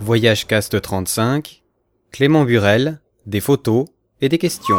Voyage Cast 35, Clément Burel, des photos et des questions.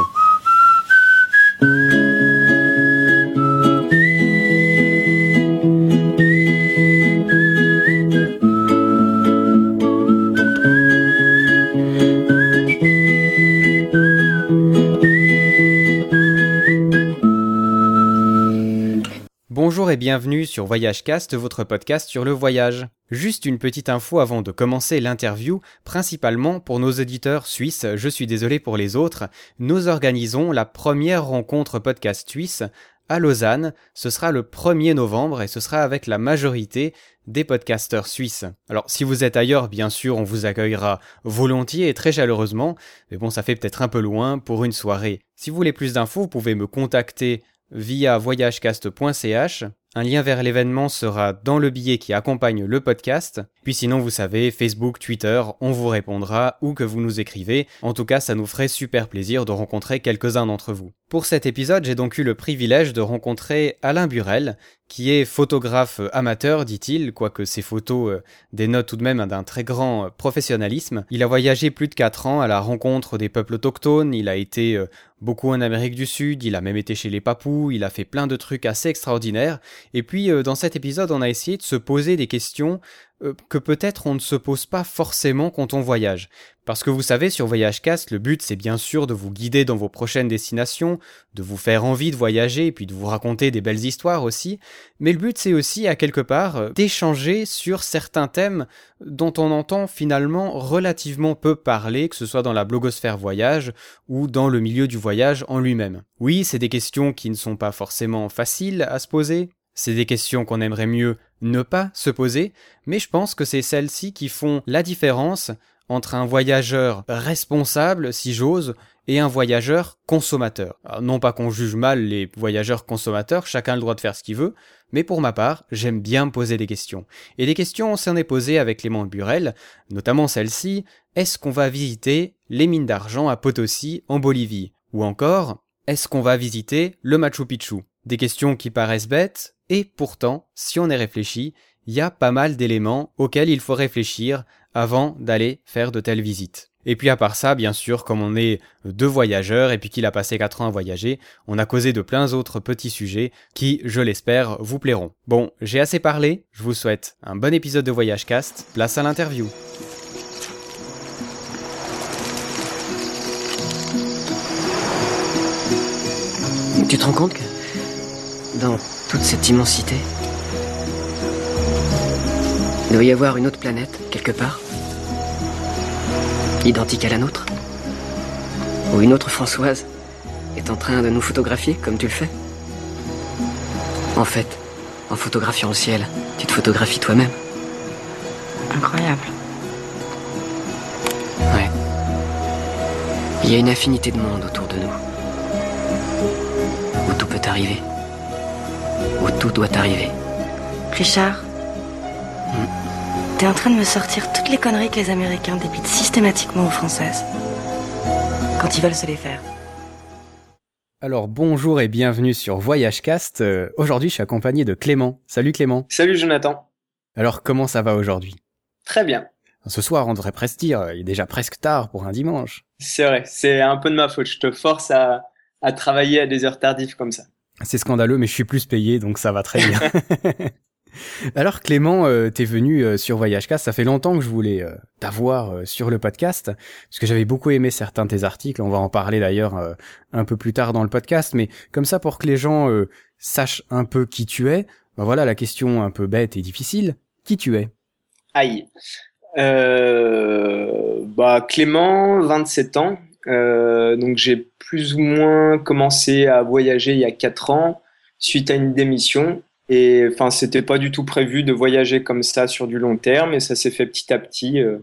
Et bienvenue sur VoyageCast, votre podcast sur le voyage. Juste une petite info avant de commencer l'interview, principalement pour nos auditeurs suisses, je suis désolé pour les autres, nous organisons la première rencontre podcast suisse à Lausanne. Ce sera le 1er novembre et ce sera avec la majorité des podcasteurs suisses. Alors si vous êtes ailleurs, bien sûr, on vous accueillera volontiers et très chaleureusement, mais bon, ça fait peut-être un peu loin pour une soirée. Si vous voulez plus d'infos, vous pouvez me contacter via voyagecast.ch. Un lien vers l'événement sera dans le billet qui accompagne le podcast. Puis sinon, vous savez, Facebook, Twitter, on vous répondra ou que vous nous écrivez. En tout cas, ça nous ferait super plaisir de rencontrer quelques-uns d'entre vous. Pour cet épisode, j'ai donc eu le privilège de rencontrer Alain Burel, qui est photographe amateur, dit-il, quoique ses photos euh, dénotent tout de même d'un très grand euh, professionnalisme. Il a voyagé plus de 4 ans à la rencontre des peuples autochtones, il a été euh, beaucoup en Amérique du Sud, il a même été chez les Papous, il a fait plein de trucs assez extraordinaires. Et puis, dans cet épisode, on a essayé de se poser des questions que peut-être on ne se pose pas forcément quand on voyage. Parce que vous savez, sur Voyage Cast, le but c'est bien sûr de vous guider dans vos prochaines destinations, de vous faire envie de voyager et puis de vous raconter des belles histoires aussi, mais le but c'est aussi à quelque part euh, d'échanger sur certains thèmes dont on entend finalement relativement peu parler, que ce soit dans la blogosphère voyage ou dans le milieu du voyage en lui-même. Oui, c'est des questions qui ne sont pas forcément faciles à se poser, c'est des questions qu'on aimerait mieux ne pas se poser, mais je pense que c'est celles-ci qui font la différence entre un voyageur responsable, si j'ose, et un voyageur consommateur. non pas qu'on juge mal les voyageurs consommateurs, chacun a le droit de faire ce qu'il veut, mais pour ma part, j'aime bien me poser des questions. Et des questions, on s'en est posé avec Clément Burel, notamment celle-ci, est-ce qu'on va visiter les mines d'argent à Potosi, en Bolivie? Ou encore, est-ce qu'on va visiter le Machu Picchu? Des questions qui paraissent bêtes, et pourtant, si on y réfléchit, il y a pas mal d'éléments auxquels il faut réfléchir avant d'aller faire de telles visites. Et puis à part ça, bien sûr, comme on est deux voyageurs et puis qu'il a passé quatre ans à voyager, on a causé de plein d'autres petits sujets qui, je l'espère, vous plairont. Bon, j'ai assez parlé, je vous souhaite un bon épisode de Voyage Cast, place à l'interview. Tu te rends compte que dans toute cette immensité. Il doit y avoir une autre planète, quelque part. Identique à la nôtre. Ou une autre Françoise est en train de nous photographier comme tu le fais. En fait, en photographiant le ciel, tu te photographies toi-même. Incroyable. Ouais. Il y a une infinité de monde autour de nous. Où tout peut arriver où tout doit arriver. Richard, t'es en train de me sortir toutes les conneries que les Américains débitent systématiquement aux Françaises. Quand ils veulent se les faire. Alors bonjour et bienvenue sur Voyagecast. Euh, aujourd'hui je suis accompagné de Clément. Salut Clément. Salut Jonathan. Alors comment ça va aujourd'hui? Très bien. Ce soir on devrait presque dire, il est déjà presque tard pour un dimanche. C'est vrai, c'est un peu de ma faute. Je te force à, à travailler à des heures tardives comme ça. C'est scandaleux, mais je suis plus payé, donc ça va très bien. Alors Clément, euh, t'es venu euh, sur Voyagecast, ça fait longtemps que je voulais euh, t'avoir euh, sur le podcast, parce que j'avais beaucoup aimé certains de tes articles, on va en parler d'ailleurs un peu plus tard dans le podcast, mais comme ça pour que les gens sachent un peu qui tu es, ben voilà la question un peu bête et difficile, qui tu es? Aïe. bah Clément, 27 ans, donc j'ai plus ou moins commencé à voyager il y a quatre ans suite à une démission. Et enfin, c'était pas du tout prévu de voyager comme ça sur du long terme, et ça s'est fait petit à petit. Euh,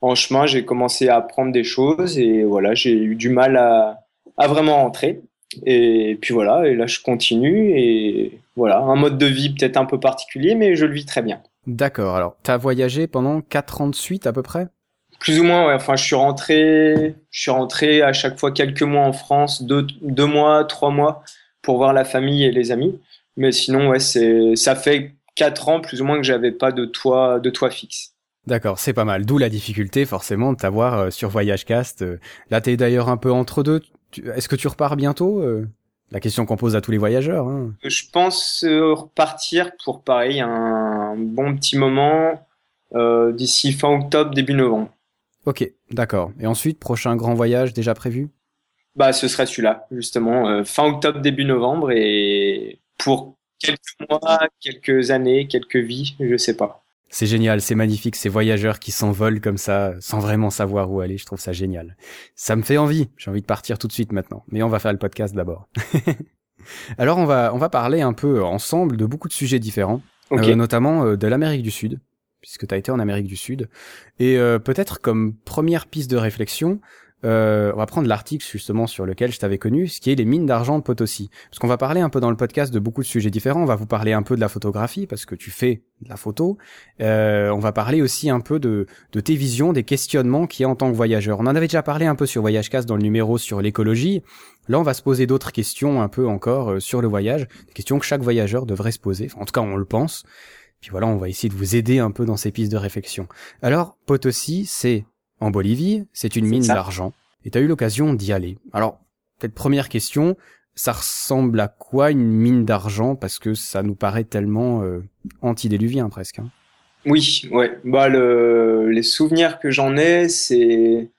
en chemin, j'ai commencé à apprendre des choses, et voilà, j'ai eu du mal à, vraiment rentrer. Et puis voilà, et là je continue, et voilà, un mode de vie peut-être un peu particulier, mais je le vis très bien. D'accord. Alors, tu as voyagé pendant quatre ans de suite à peu près? Plus ou moins, ouais. Enfin, je suis rentré, je suis rentré à chaque fois quelques mois en France, deux, deux mois, trois mois pour voir la famille et les amis. Mais sinon, ouais, c'est, ça fait quatre ans plus ou moins que j'avais pas de toit, de toit fixe. D'accord, c'est pas mal. D'où la difficulté forcément de t'avoir euh, sur Voyage Cast. Là, t'es d'ailleurs un peu entre deux. Est-ce que tu repars bientôt La question qu'on pose à tous les voyageurs. Hein. Je pense repartir pour pareil un bon petit moment d'ici fin octobre, début novembre. Ok, d'accord. Et ensuite, prochain grand voyage déjà prévu? Bah, ce serait celui-là, justement, euh, fin octobre, début novembre, et pour quelques mois, quelques années, quelques vies, je sais pas. C'est génial, c'est magnifique, ces voyageurs qui s'envolent comme ça, sans vraiment savoir où aller, je trouve ça génial. Ça me fait envie, j'ai envie de partir tout de suite maintenant, mais on va faire le podcast d'abord. Alors on va, on va parler un peu ensemble de beaucoup de sujets différents, euh, notamment euh, de l'Amérique du Sud puisque tu as été en Amérique du Sud. Et euh, peut-être comme première piste de réflexion, euh, on va prendre l'article justement sur lequel je t'avais connu, ce qui est les mines d'argent de Potosi. Parce qu'on va parler un peu dans le podcast de beaucoup de sujets différents. On va vous parler un peu de la photographie parce que tu fais de la photo. Euh, on va parler aussi un peu de, de tes visions, des questionnements qu'il y a en tant que voyageur. On en avait déjà parlé un peu sur Voyage Cast dans le numéro sur l'écologie. Là, on va se poser d'autres questions un peu encore sur le voyage, des questions que chaque voyageur devrait se poser. en tout cas, on le pense. Puis voilà, on va essayer de vous aider un peu dans ces pistes de réflexion. Alors, Potosi, c'est en Bolivie, c'est une mine d'argent. Et tu as eu l'occasion d'y aller. Alors, peut-être première question, ça ressemble à quoi une mine d'argent? Parce que ça nous paraît tellement euh, antédéluvien presque. Hein. Oui, ouais. Bah, le, les souvenirs que j'en ai, c'est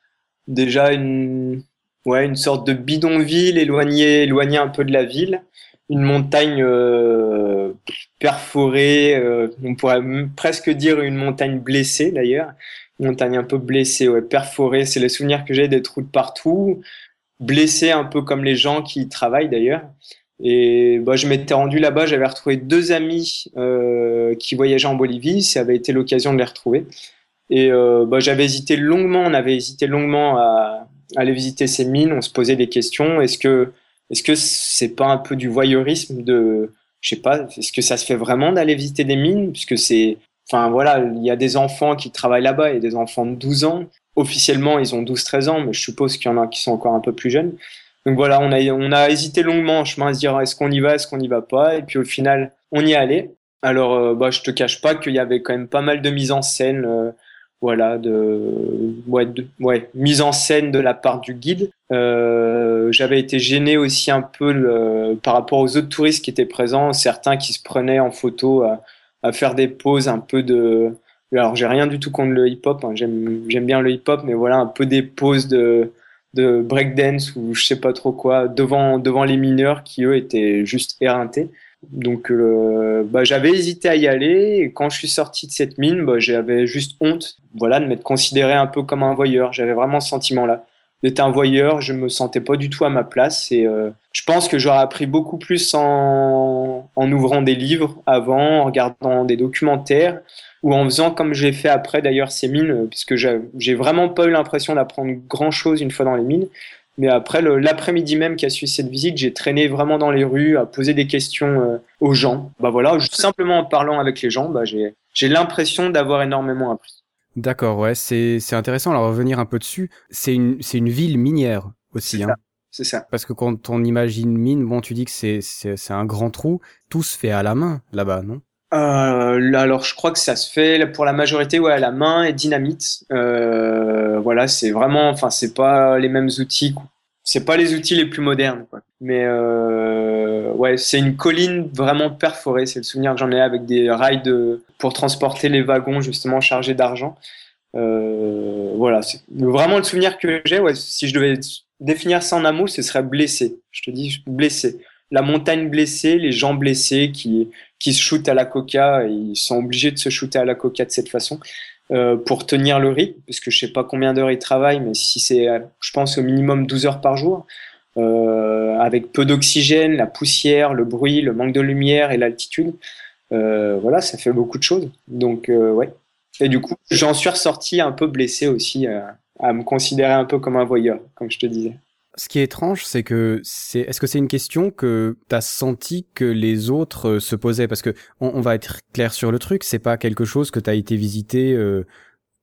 déjà une, ouais, une sorte de bidonville éloigné, éloigné un peu de la ville une montagne euh, perforée, euh, on pourrait presque dire une montagne blessée d'ailleurs, une montagne un peu blessée, ouais, perforée, c'est les souvenirs que j'ai des trous de partout, blessé un peu comme les gens qui travaillent d'ailleurs. Et bah, je m'étais rendu là-bas, j'avais retrouvé deux amis euh, qui voyageaient en Bolivie, ça avait été l'occasion de les retrouver. Et bah, j'avais hésité longuement, on avait hésité longuement à, à aller visiter ces mines, on se posait des questions, est-ce que est-ce que c'est pas un peu du voyeurisme de, je sais pas, est-ce que ça se fait vraiment d'aller visiter des mines? Puisque c'est, enfin voilà, il y a des enfants qui travaillent là-bas, il y a des enfants de 12 ans. Officiellement, ils ont 12-13 ans, mais je suppose qu'il y en a qui sont encore un peu plus jeunes. Donc voilà, on a, on a hésité longuement en chemin à se dire est-ce qu'on y va, est-ce qu'on n'y va pas, et puis au final, on y est allé. Alors, euh, bah, je te cache pas qu'il y avait quand même pas mal de mise en scène. Euh, voilà, de, ouais, de, ouais, mise en scène de la part du guide. Euh, J'avais été gêné aussi un peu le, par rapport aux autres touristes qui étaient présents, certains qui se prenaient en photo à, à faire des poses un peu de. Alors j'ai rien du tout contre le hip-hop, hein, j'aime bien le hip-hop, mais voilà un peu des poses de de breakdance ou je sais pas trop quoi devant devant les mineurs qui eux étaient juste éreintés. Donc, euh, bah, j'avais hésité à y aller. Et quand je suis sorti de cette mine, bah, j'avais juste honte, voilà, de m'être considéré un peu comme un voyeur. J'avais vraiment ce sentiment-là d'être un voyeur. Je me sentais pas du tout à ma place. Et euh, je pense que j'aurais appris beaucoup plus en, en ouvrant des livres avant, en regardant des documentaires ou en faisant comme j'ai fait après d'ailleurs ces mines, puisque j'ai vraiment pas eu l'impression d'apprendre grand chose une fois dans les mines. Mais après, l'après-midi même qui a suivi cette visite, j'ai traîné vraiment dans les rues à poser des questions euh, aux gens. Bah voilà, simplement en parlant avec les gens, bah j'ai l'impression d'avoir énormément appris. D'accord, ouais, c'est intéressant. Alors revenir un peu dessus, c'est une c'est une ville minière aussi, hein. C'est ça. Parce que quand on imagine mine, bon, tu dis que c'est c'est un grand trou, tout se fait à la main là-bas, non? Euh, alors je crois que ça se fait pour la majorité ouais à la main et dynamite. Euh, voilà, c'est vraiment, enfin c'est pas les mêmes outils, c'est pas les outils les plus modernes, quoi. Mais euh, ouais, c'est une colline vraiment perforée. C'est le souvenir que j'en ai avec des rails de pour transporter les wagons justement chargés d'argent. Euh, voilà, c'est vraiment le souvenir que j'ai. Ouais, si je devais définir ça en un mot, ce serait blessé. Je te dis blessé la montagne blessée, les gens blessés qui, qui se shootent à la coca, ils sont obligés de se shooter à la coca de cette façon euh, pour tenir le rythme, parce que je sais pas combien d'heures ils travaillent, mais si c'est, je pense, au minimum 12 heures par jour, euh, avec peu d'oxygène, la poussière, le bruit, le manque de lumière et l'altitude, euh, voilà, ça fait beaucoup de choses. Donc, euh, ouais. Et du coup, j'en suis ressorti un peu blessé aussi, euh, à me considérer un peu comme un voyeur, comme je te disais. Ce qui est étrange, c'est que c'est. Est-ce que c'est une question que t'as senti que les autres euh, se posaient? Parce que on, va être clair sur le truc, c'est pas quelque chose que t'as été visité euh,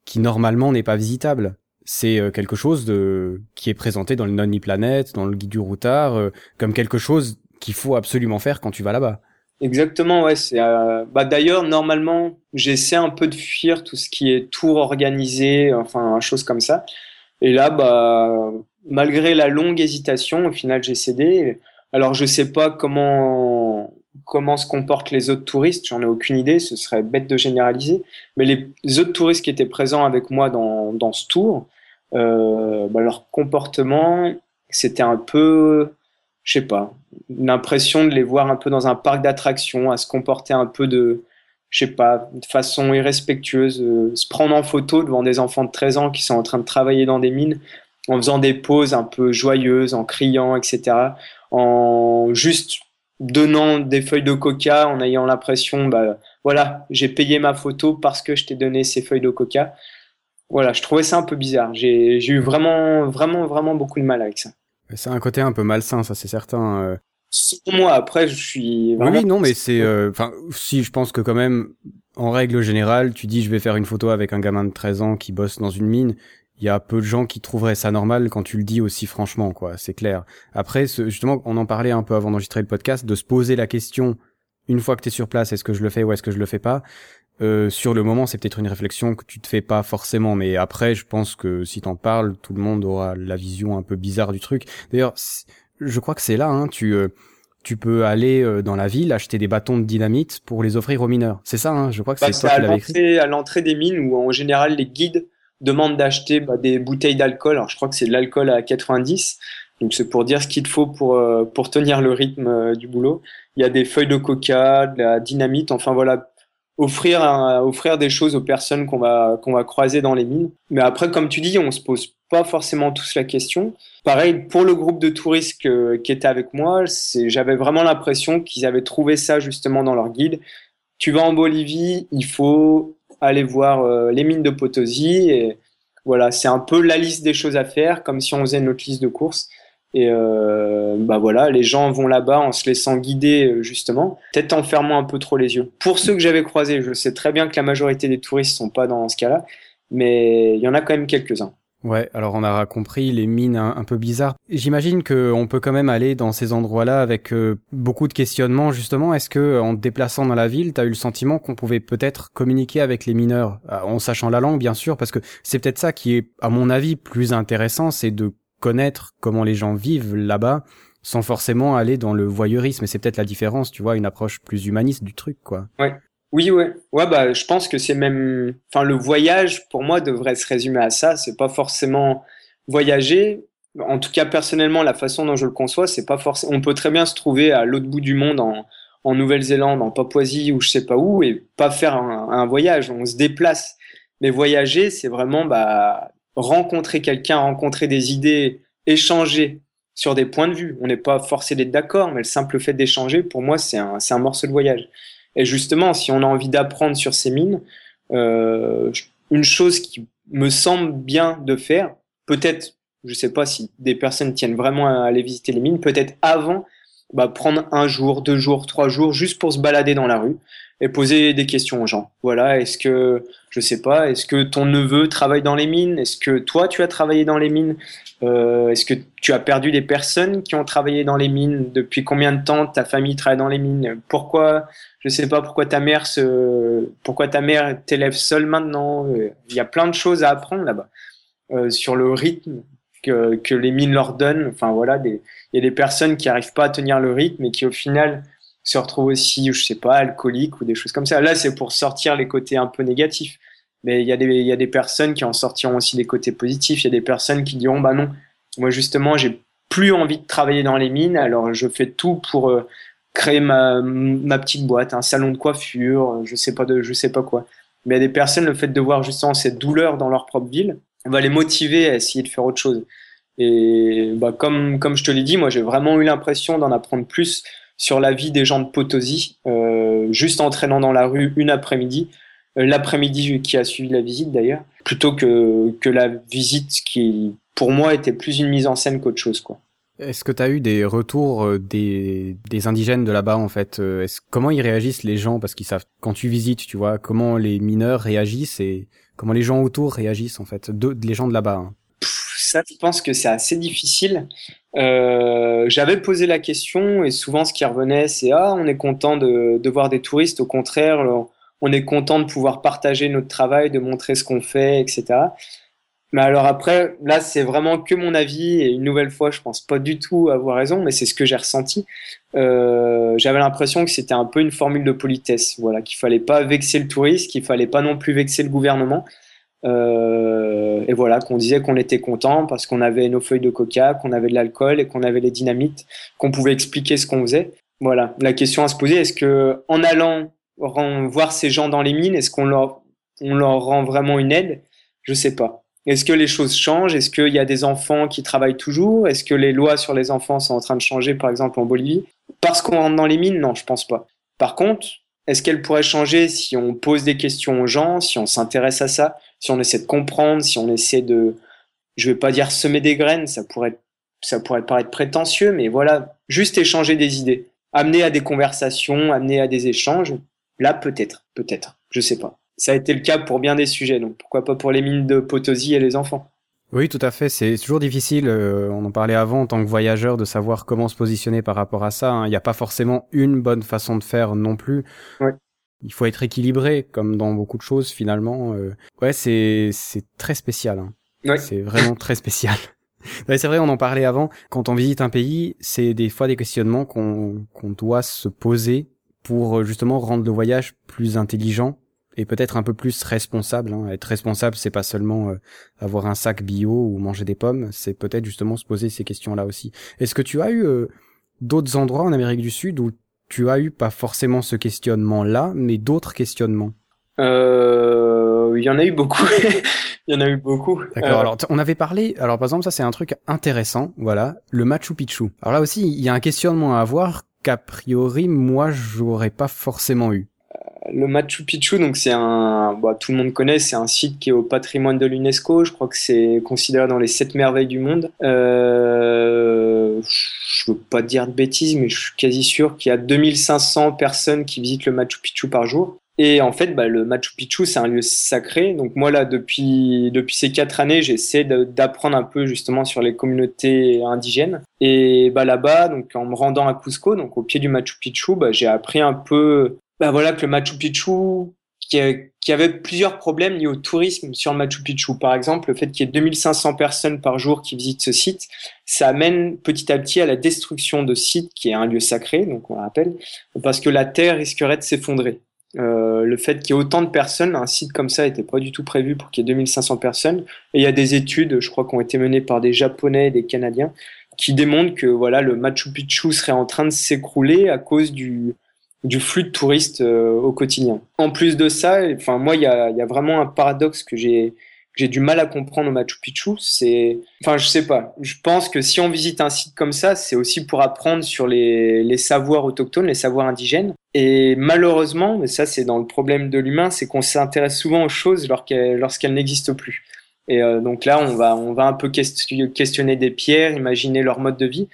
qui normalement n'est pas visitable. C'est euh, quelque chose de qui est présenté dans le Nonni Planet, dans le guide du routard, comme quelque chose qu'il faut absolument faire quand tu vas là-bas. Exactement, ouais. C'est euh, bah d'ailleurs normalement j'essaie un peu de fuir tout ce qui est tour organisé, enfin chose comme ça. Et là, bah malgré la longue hésitation, au final j'ai cédé. Alors je sais pas comment comment se comportent les autres touristes, j'en ai aucune idée, ce serait bête de généraliser. Mais les autres touristes qui étaient présents avec moi dans dans ce tour, euh, bah, leur comportement c'était un peu je sais pas, l'impression de les voir un peu dans un parc d'attractions, à se comporter un peu de, je sais pas, de façon irrespectueuse, euh, se prendre en photo devant des enfants de 13 ans qui sont en train de travailler dans des mines, en faisant des poses un peu joyeuses, en criant, etc., en juste donnant des feuilles de coca, en ayant l'impression, bah voilà, j'ai payé ma photo parce que je t'ai donné ces feuilles de coca. Voilà, je trouvais ça un peu bizarre. J'ai eu vraiment, vraiment, vraiment beaucoup de mal avec ça. C'est un côté un peu malsain, ça c'est certain. Euh. Pour moi, après, je suis. Oui, non, mais c'est. Euh, enfin, si je pense que quand même, en règle générale, tu dis je vais faire une photo avec un gamin de 13 ans qui bosse dans une mine. Il y a peu de gens qui trouveraient ça normal quand tu le dis aussi franchement, quoi. C'est clair. Après, justement, on en parlait un peu avant d'enregistrer le podcast, de se poser la question une fois que tu es sur place, est-ce que je le fais ou est-ce que je le fais pas? Euh, sur le moment, c'est peut-être une réflexion que tu te fais pas forcément, mais après, je pense que si t'en parles, tout le monde aura la vision un peu bizarre du truc. D'ailleurs, je crois que c'est là, hein, tu euh, tu peux aller euh, dans la ville acheter des bâtons de dynamite pour les offrir aux mineurs. C'est ça, hein, je crois que bah, c'est écrit. à l'entrée des mines où en général les guides demandent d'acheter bah, des bouteilles d'alcool. Alors je crois que c'est de l'alcool à 90. Donc c'est pour dire ce qu'il faut pour pour tenir le rythme du boulot. Il y a des feuilles de coca, de la dynamite. Enfin voilà, offrir offrir des choses aux personnes qu'on va qu'on va croiser dans les mines. Mais après, comme tu dis, on se pose pas forcément tous la question. Pareil pour le groupe de touristes qui était avec moi, j'avais vraiment l'impression qu'ils avaient trouvé ça justement dans leur guide. Tu vas en Bolivie, il faut aller voir euh, les mines de Potosi et voilà, c'est un peu la liste des choses à faire, comme si on faisait notre liste de courses. Et euh, bah voilà, les gens vont là-bas en se laissant guider euh, justement, peut-être en fermant un peu trop les yeux. Pour ceux que j'avais croisés, je sais très bien que la majorité des touristes sont pas dans ce cas-là, mais il y en a quand même quelques-uns. Ouais, alors on aura compris les mines un, peu bizarres. J'imagine que on peut quand même aller dans ces endroits-là avec euh, beaucoup de questionnements justement. Est-ce que en te déplaçant dans la ville, tu as eu le sentiment qu'on pouvait peut-être communiquer avec les mineurs? En sachant la langue bien sûr parce que c'est peut-être ça qui est à mon avis plus intéressant, c'est de connaître comment les gens vivent là-bas sans forcément aller dans le voyeurisme. Et c'est peut-être la différence, tu vois, une approche plus humaniste du truc, quoi. Ouais. Oui, ouais. Ouais, bah, je pense que c'est même, enfin, le voyage, pour moi, devrait se résumer à ça. C'est pas forcément voyager. En tout cas, personnellement, la façon dont je le conçois, c'est pas forcément, on peut très bien se trouver à l'autre bout du monde en, en Nouvelle-Zélande, en Papouasie ou je sais pas où et pas faire un, voyage. On se déplace. Mais voyager, c'est vraiment, bah, rencontrer quelqu'un, rencontrer des idées, échanger sur des points de vue. On n'est pas forcé d'être d'accord, mais le simple fait d'échanger, pour moi, c'est un, un, morceau de voyage. Et justement, si on a envie d'apprendre sur ces mines, euh, une chose qui me semble bien de faire, peut-être, je sais pas si des personnes tiennent vraiment à aller visiter les mines, peut-être avant, bah, prendre un jour, deux jours, trois jours, juste pour se balader dans la rue, et poser des questions aux gens. Voilà, est-ce que, je sais pas, est-ce que ton neveu travaille dans les mines? Est-ce que toi, tu as travaillé dans les mines? Euh, Est-ce que tu as perdu des personnes qui ont travaillé dans les mines? Depuis combien de temps ta famille travaille dans les mines? Pourquoi, je sais pas, pourquoi ta mère se, pourquoi ta mère t'élève seule maintenant? Il y a plein de choses à apprendre là-bas. Euh, sur le rythme que, les mines leur donnent. Enfin voilà, il y a des personnes qui arrivent pas à tenir le rythme et qui au final se retrouvent aussi, je sais pas, alcooliques ou des choses comme ça. Là, c'est pour sortir les côtés un peu négatifs. Mais il y, a des, y a des personnes qui en sortiront aussi des côtés positifs. Il y a des personnes qui diront, bah non, moi justement, j'ai plus envie de travailler dans les mines, alors je fais tout pour euh, créer ma, ma petite boîte, un salon de coiffure, je sais pas de, je sais pas quoi. Mais il y a des personnes, le fait de voir justement cette douleur dans leur propre ville, va les motiver à essayer de faire autre chose. Et bah, comme, comme je te l'ai dit, moi j'ai vraiment eu l'impression d'en apprendre plus sur la vie des gens de Potosi, euh, juste en traînant dans la rue une après-midi, euh, l'après-midi qui a suivi la visite d'ailleurs, plutôt que, que la visite qui, pour moi, était plus une mise en scène qu'autre chose. quoi. Est-ce que tu as eu des retours euh, des, des indigènes de là-bas en fait Comment ils réagissent les gens? Parce qu'ils savent, quand tu visites, tu vois, comment les mineurs réagissent et comment les gens autour réagissent en fait, de, les gens de là-bas. Hein. ça, je pense que c'est assez difficile. Euh, j'avais posé la question et souvent ce qui revenait, c'est ah, on est content de, de, voir des touristes. Au contraire, on est content de pouvoir partager notre travail, de montrer ce qu'on fait, etc. Mais alors après, là, c'est vraiment que mon avis et une nouvelle fois, je pense pas du tout avoir raison, mais c'est ce que j'ai ressenti. Euh, J'avais l'impression que c'était un peu une formule de politesse, voilà, qu'il fallait pas vexer le touriste, qu'il fallait pas non plus vexer le gouvernement. Euh, et voilà, qu'on disait qu'on était content parce qu'on avait nos feuilles de coca, qu'on avait de l'alcool et qu'on avait les dynamites, qu'on pouvait expliquer ce qu'on faisait. Voilà, la question à se poser, est-ce que en allant voir ces gens dans les mines, est-ce qu'on leur, on leur rend vraiment une aide? Je sais pas. Est-ce que les choses changent? Est-ce qu'il y a des enfants qui travaillent toujours? Est-ce que les lois sur les enfants sont en train de changer, par exemple en Bolivie? Parce qu'on rentre dans les mines? Non, je pense pas. Par contre, est-ce qu'elles pourraient changer si on pose des questions aux gens, si on s'intéresse à ça, si on essaie de comprendre, si on essaie de, je vais pas dire semer des graines, ça pourrait, ça pourrait paraître prétentieux, mais voilà, juste échanger des idées, amener à des conversations, amener à des échanges. Là, peut-être, peut-être, je sais pas. Ça a été le cas pour bien des sujets, donc pourquoi pas pour les mines de Potosi et les enfants. Oui, tout à fait. C'est toujours difficile. Euh, on en parlait avant en tant que voyageur de savoir comment se positionner par rapport à ça. Hein. Il n'y a pas forcément une bonne façon de faire non plus. Ouais. Il faut être équilibré, comme dans beaucoup de choses finalement. Euh. Ouais, c'est c'est très spécial. Hein. Ouais. C'est vraiment très spécial. c'est vrai, on en parlait avant. Quand on visite un pays, c'est des fois des questionnements qu'on qu'on doit se poser pour euh, justement rendre le voyage plus intelligent et peut-être un peu plus responsable. Hein. Être responsable, c'est pas seulement euh, avoir un sac bio ou manger des pommes, c'est peut-être justement se poser ces questions-là aussi. Est-ce que tu as eu euh, d'autres endroits en Amérique du Sud où tu as eu pas forcément ce questionnement-là, mais d'autres questionnements? Euh, Il y en a eu beaucoup. il y en a eu beaucoup. D'accord. Alors on avait parlé. Alors par exemple, ça c'est un truc intéressant. Voilà, le Machu Picchu. Alors là aussi, il y a un questionnement à avoir qu'a priori moi j'aurais pas forcément eu le Machu Picchu, donc c'est un, bah, tout le monde connaît, c'est un site qui est au patrimoine de l'UNESCO. Je crois que c'est considéré dans les sept merveilles du monde. Euh, je veux pas dire de bêtises, mais je suis quasi sûr qu'il y a 2500 personnes qui visitent le Machu Picchu par jour. Et en fait, bah, le Machu Picchu, c'est un lieu sacré. Donc moi là, depuis depuis ces quatre années, j'essaie d'apprendre un peu justement sur les communautés indigènes. Et bah là-bas, donc en me rendant à Cusco, donc au pied du Machu Picchu, bah, j'ai appris un peu bah voilà que le Machu Picchu qui, avait plusieurs problèmes liés au tourisme sur le Machu Picchu. Par exemple, le fait qu'il y ait 2500 personnes par jour qui visitent ce site, ça amène petit à petit à la destruction de sites qui est un lieu sacré, donc on rappelle, parce que la terre risquerait de s'effondrer. Euh, le fait qu'il y ait autant de personnes, un site comme ça n'était pas du tout prévu pour qu'il y ait 2500 personnes. Et il y a des études, je crois, qui ont été menées par des Japonais et des Canadiens, qui démontrent que voilà, le Machu Picchu serait en train de s'écrouler à cause du, du flux de touristes euh, au quotidien. En plus de ça, enfin moi il y a, y a, vraiment un paradoxe que j'ai j'ai du mal à comprendre au Machu Picchu, c'est enfin je sais pas, je pense que si on visite un site comme ça, c'est aussi pour apprendre sur les, les savoirs autochtones, les savoirs indigènes et malheureusement, mais ça c'est dans le problème de l'humain, c'est qu'on s'intéresse souvent aux choses lorsqu'elles n'existent plus. Et euh, donc là, on va on va un peu questionner des pierres, imaginer leur mode de vie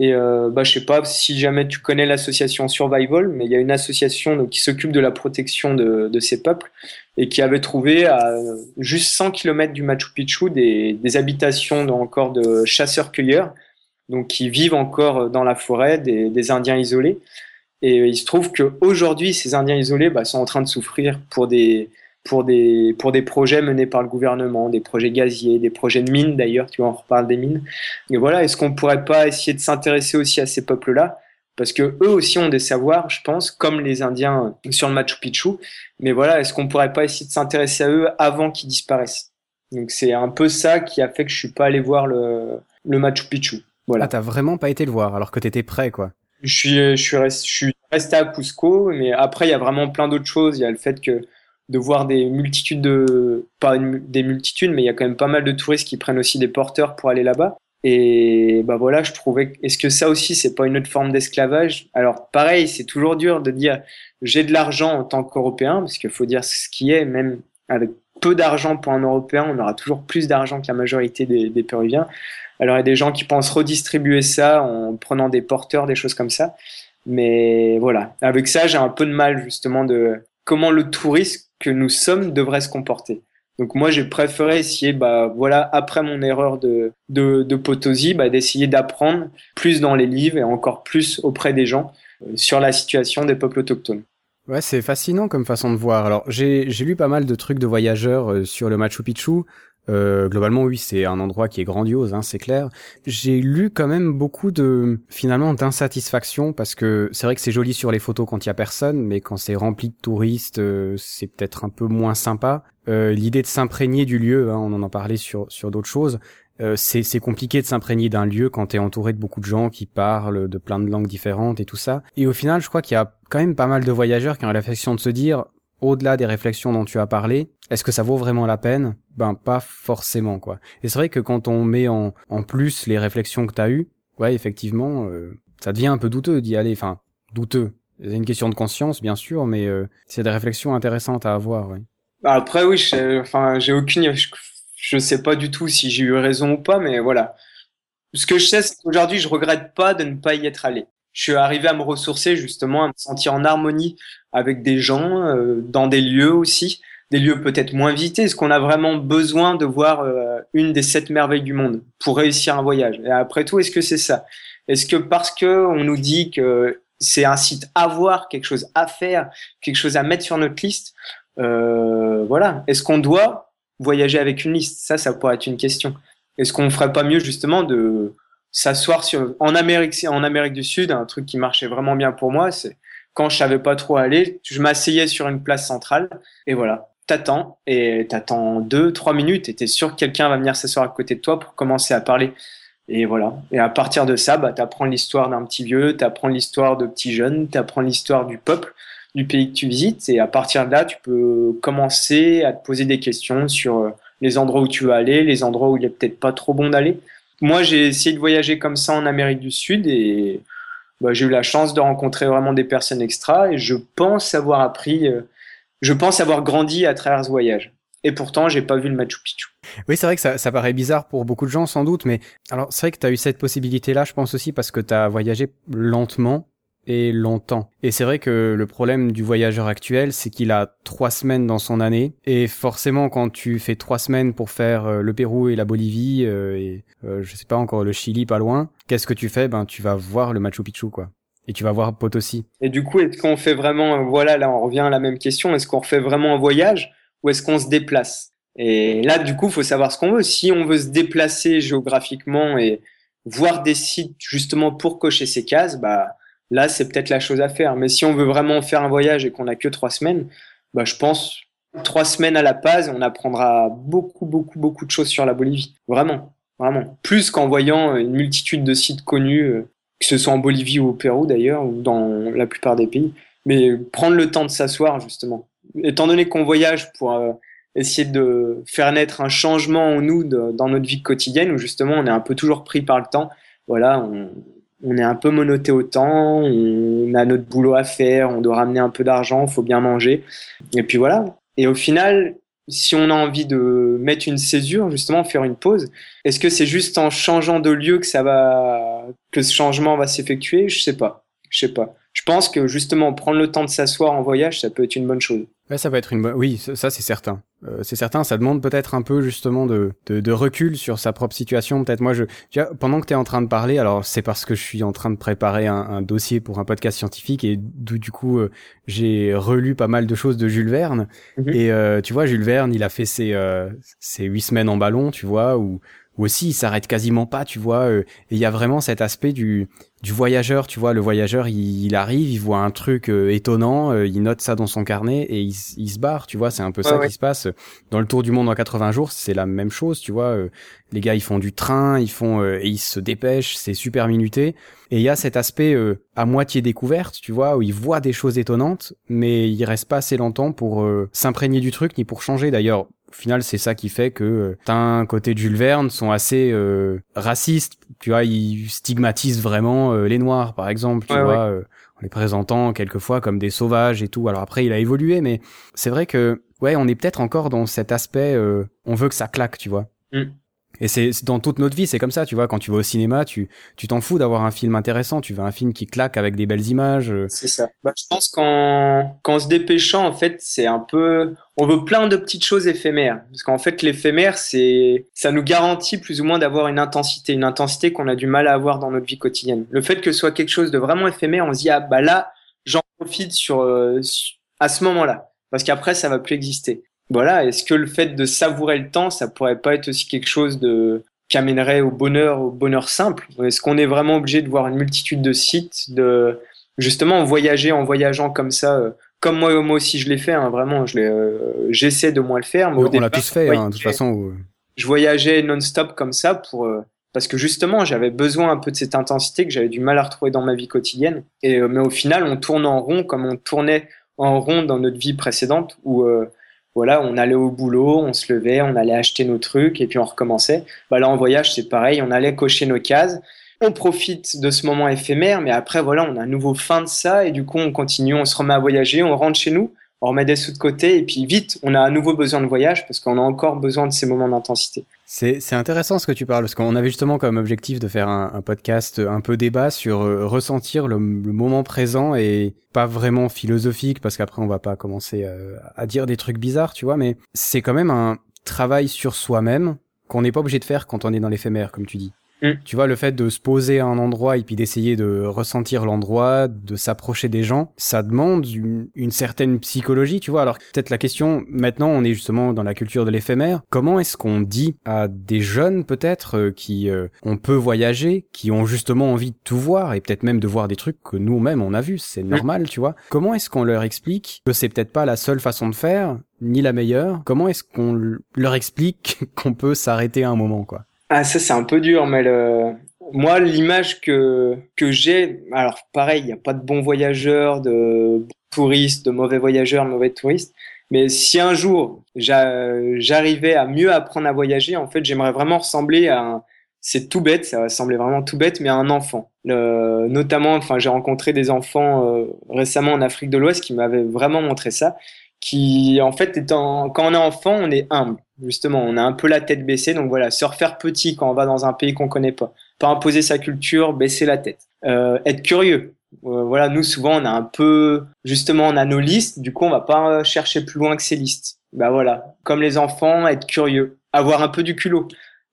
et euh, bah, je sais pas si jamais tu connais l'association Survival, mais il y a une association qui s'occupe de la protection de, de, ces peuples et qui avait trouvé à juste 100 km du Machu Picchu des, des habitations encore de chasseurs-cueilleurs, donc qui vivent encore dans la forêt, des, des Indiens isolés. Et il se trouve qu'aujourd'hui, ces Indiens isolés bah, sont en train de souffrir pour des, pour des, pour des projets menés par le gouvernement, des projets gaziers, des projets de mines d'ailleurs, tu vois, on reparle des mines. Et voilà, est-ce qu'on pourrait pas essayer de s'intéresser aussi à ces peuples-là? Parce que eux aussi ont des savoirs, je pense, comme les Indiens sur le Machu Picchu. Mais voilà, est-ce qu'on pourrait pas essayer de s'intéresser à eux avant qu'ils disparaissent? Donc c'est un peu ça qui a fait que je suis pas allé voir le, le Machu Picchu. Voilà. Ah, t'as vraiment pas été le voir alors que t'étais prêt, quoi. Je suis, je suis, resté, je suis resté à Cusco, mais après il y a vraiment plein d'autres choses. Il y a le fait que de voir des multitudes de pas des multitudes mais il y a quand même pas mal de touristes qui prennent aussi des porteurs pour aller là-bas. Et bah voilà je trouvais est-ce que ça aussi c'est pas une autre forme d'esclavage? Alors pareil c'est toujours dur de dire j'ai de l'argent en tant qu'européen parce qu'il faut dire ce qui est même avec peu d'argent pour un européen on aura toujours plus d'argent que la majorité des, des péruviens. Alors il y a des gens qui pensent redistribuer ça en prenant des porteurs des choses comme ça. Mais voilà. Avec ça j'ai un peu de mal justement de comment le touriste que nous sommes devrait se comporter. Donc moi, j'ai préféré essayer, bah voilà, après mon erreur de de, de Potosi, bah, d'essayer d'apprendre plus dans les livres et encore plus auprès des gens euh, sur la situation des peuples autochtones. Ouais, c'est fascinant comme façon de voir. Alors, j'ai lu pas mal de trucs de voyageurs euh, sur le Machu Picchu. Euh, globalement, oui, c'est un endroit qui est grandiose, hein, c'est clair. J'ai lu quand même beaucoup de, finalement, d'insatisfaction parce que c'est vrai que c'est joli sur les photos quand il y a personne, mais quand c'est rempli de touristes, euh, c'est peut-être un peu moins sympa. Euh, L'idée de s'imprégner du lieu, hein, on en a parlé sur sur d'autres choses. Euh, c'est compliqué de s'imprégner d'un lieu quand t'es entouré de beaucoup de gens qui parlent de plein de langues différentes et tout ça. Et au final, je crois qu'il y a quand même pas mal de voyageurs qui ont la réflexion de se dire, au-delà des réflexions dont tu as parlé, est-ce que ça vaut vraiment la peine? Ben pas forcément quoi. Et c'est vrai que quand on met en, en plus les réflexions que t'as eues, ouais effectivement, euh, ça devient un peu douteux d'y aller. Enfin douteux. C'est une question de conscience bien sûr, mais euh, c'est des réflexions intéressantes à avoir. Bah, après oui, enfin j'ai aucune je sais pas du tout si j'ai eu raison ou pas, mais voilà. Ce que je sais, c'est qu'aujourd'hui, je regrette pas de ne pas y être allé. Je suis arrivé à me ressourcer, justement, à me sentir en harmonie avec des gens, euh, dans des lieux aussi, des lieux peut-être moins visités. Est-ce qu'on a vraiment besoin de voir euh, une des sept merveilles du monde pour réussir un voyage? Et après tout, est-ce que c'est ça? Est-ce que parce que on nous dit que c'est un site à voir, quelque chose à faire, quelque chose à mettre sur notre liste, euh, voilà. Est-ce qu'on doit voyager avec une liste? Ça, ça pourrait être une question. Est-ce qu'on ferait pas mieux justement de s'asseoir sur en Amérique en Amérique du Sud un truc qui marchait vraiment bien pour moi c'est quand je savais pas trop aller je m'asseyais sur une place centrale et voilà t'attends et t'attends deux trois minutes et t'es sûr que quelqu'un va venir s'asseoir à côté de toi pour commencer à parler et voilà et à partir de ça bah t'apprends l'histoire d'un petit vieux t'apprends l'histoire de petits jeunes t'apprends l'histoire du peuple du pays que tu visites. Et à partir de là, tu peux commencer à te poser des questions sur euh, les endroits où tu veux aller, les endroits où il est peut-être pas trop bon d'aller. Moi, j'ai essayé de voyager comme ça en Amérique du Sud et bah, j'ai eu la chance de rencontrer vraiment des personnes extra et je pense avoir appris, euh, je pense avoir grandi à travers ce voyage. Et pourtant, j'ai pas vu le Machu Picchu. Oui, c'est vrai que ça, paraît bizarre pour beaucoup de gens sans doute, mais alors c'est vrai que tu as eu cette possibilité-là, je pense aussi parce que tu as voyagé lentement et longtemps. Et c'est vrai que le problème du voyageur actuel, c'est qu'il a trois semaines dans son année. Et forcément, quand tu fais trois semaines pour faire euh, le Pérou et la Bolivie, euh, et euh, je sais pas encore le Chili pas loin, qu'est-ce que tu fais? Ben, tu vas voir le Machu Picchu, quoi. Et tu vas voir Potosi. Et du coup, est-ce qu'on fait vraiment, voilà, là, on revient à la même question, est-ce qu'on refait vraiment un voyage ou est-ce qu'on se déplace? Et là, du coup, faut savoir ce qu'on veut. Si on veut se déplacer géographiquement et voir des sites justement pour cocher ces cases, bah, là, c'est peut-être la chose à faire. Mais si on veut vraiment faire un voyage et qu'on n'a que trois semaines, bah, je pense trois semaines à la base, on apprendra beaucoup, beaucoup, beaucoup de choses sur la Bolivie. Vraiment, vraiment. Plus qu'en voyant une multitude de sites connus, euh, que ce soit en Bolivie ou au Pérou d'ailleurs, ou dans la plupart des pays. Mais prendre le temps de s'asseoir, justement. Étant donné qu'on voyage pour euh, essayer de faire naître un changement en nous dans notre vie quotidienne, où justement on est un peu toujours pris par le temps, voilà, on est un peu monoté au temps, on a notre boulot à faire, on doit ramener un peu d'argent, faut bien manger. Et puis voilà. Et au final, si on a envie de mettre une césure, justement, faire une pause, est-ce que c'est juste en changeant de lieu que ça va, que ce changement va s'effectuer? Je sais pas. Je sais pas. Je pense que justement, prendre le temps de s'asseoir en voyage, ça peut être une bonne chose. Ça va être une bonne. Oui, ça c'est certain. Euh, c'est certain. Ça demande peut-être un peu justement de, de, de recul sur sa propre situation. Peut-être moi, je, tu vois, pendant que tu es en train de parler, alors c'est parce que je suis en train de préparer un, un dossier pour un podcast scientifique et d'où du coup euh, j'ai relu pas mal de choses de Jules Verne. Mhm. Et euh, tu vois, Jules Verne, il a fait ses ses huit semaines en ballon, tu vois, ou ou aussi il s'arrête quasiment pas, tu vois. et il y a vraiment cet aspect du du voyageur, tu vois, le voyageur, il, arrive, il voit un truc euh, étonnant, euh, il note ça dans son carnet et il, il se barre, tu vois, c'est un peu ça qui se passe. Dans le Tour du monde en 80 jours, c'est la même chose, tu vois. Euh, les gars, ils font du train, ils font et ils se dépêchent, c'est super minuté. Et il y a cet aspect à moitié découverte, tu vois, où ils voient des choses étonnantes, mais il reste pas assez longtemps pour s'imprégner du truc ni pour changer. D'ailleurs, au final, c'est ça qui fait que un côté de Jules Verne sont assez racistes tu vois, ils stigmatisent vraiment euh, les noirs, par exemple, tu vois, euh, en les présentant quelquefois comme des sauvages et tout. Alors après, il a évolué, mais c'est vrai que, ouais, on est peut-être encore dans cet aspect, euh, on veut que ça claque, tu vois. Mm. Et c'est dans toute notre vie, c'est comme ça, tu vois. Quand tu vas au cinéma, tu tu t'en fous d'avoir un film intéressant. Tu veux un film qui claque avec des belles images. Euh. C'est ça. Bah, je pense qu'en qu'en se dépêchant, en fait, c'est un peu. On veut plein de petites choses éphémères, parce qu'en fait, l'éphémère, c'est ça nous garantit plus ou moins d'avoir une intensité, une intensité qu'on a du mal à avoir dans notre vie quotidienne. Le fait que ce soit quelque chose de vraiment éphémère, on se dit ah bah là, j'en profite sur, euh, à ce moment-là, parce qu'après, ça va plus exister voilà, est-ce que le fait de savourer le temps, ça pourrait pas être aussi quelque chose de qui amènerait au bonheur, au bonheur simple? Est-ce qu'on est vraiment obligé de voir une multitude de sites, de justement voyager en voyageant comme ça euh, comme moi, moi aussi je l'ai fait, hein, vraiment, je euh, j'essaie de moins le faire. Mais on l'a tous fait, hein, de toute façon. Je voyageais non-stop comme ça pour euh, parce que justement j'avais besoin un peu de cette intensité que j'avais du mal à retrouver dans ma vie quotidienne. Et mais au final, on tourne en rond comme on tournait en rond dans notre vie précédente où voilà, on allait au boulot, on se levait, on allait acheter nos trucs et puis on recommençait. Bah là, en voyage, c'est pareil, on allait cocher nos cases. On profite de ce moment éphémère, mais après, voilà, on a un nouveau fin de ça et du coup, on continue, on se remet à voyager, on rentre chez nous, on remet des sous de côté et puis vite, on a à nouveau besoin de voyage parce qu'on a encore besoin de ces moments d'intensité. C'est intéressant ce que tu parles, parce qu'on avait justement comme objectif de faire un, podcast un peu débat sur euh, ressentir le, moment présent et pas vraiment philosophique, parce qu'après on va pas commencer euh, à dire des trucs bizarres, tu vois, mais c'est quand même un travail sur soi-même qu'on n'est pas obligé de faire quand on est dans l'éphémère, comme tu dis. Mm. Tu vois, le fait de se poser à un endroit et puis d'essayer de ressentir l'endroit, de s'approcher des gens, ça demande une, certaine psychologie, tu vois. Alors peut-être la question, maintenant on est justement dans la culture de l'éphémère, comment est-ce qu'on dit à des jeunes peut-être euh, qui euh, on peut voyager, qui ont justement envie de tout voir et peut-être même de voir des trucs que nous-mêmes on a vus, c'est mm. normal, tu vois. Comment est-ce qu'on leur explique que c'est peut-être pas la seule façon de faire, ni la meilleure? Comment est-ce qu'on leur explique qu'on peut s'arrêter à un moment, quoi? Ah, ça, c'est un peu dur, mais le... moi, l'image que, que j'ai, alors pareil, il n'y a pas de bons voyageurs, de touristes, de mauvais voyageurs, de mauvais touristes. Mais si un jour j'arrivais à mieux apprendre à voyager, en fait, j'aimerais vraiment ressembler à un, c'est tout bête, ça va sembler vraiment tout bête, mais à un enfant. Notamment, enfin, j'ai rencontré des enfants euh, récemment en Afrique de l'Ouest qui m'avaient vraiment montré ça qui en fait étant quand on est enfant on est humble. Justement on a un peu la tête baissée donc voilà se refaire petit quand on va dans un pays qu'on connaît pas. Pas imposer sa culture baisser la tête. Euh, être curieux. Euh, voilà nous souvent on a un peu justement on a nos listes. Du coup on va pas chercher plus loin que ces listes. Bah voilà. Comme les enfants être curieux. Avoir un peu du culot.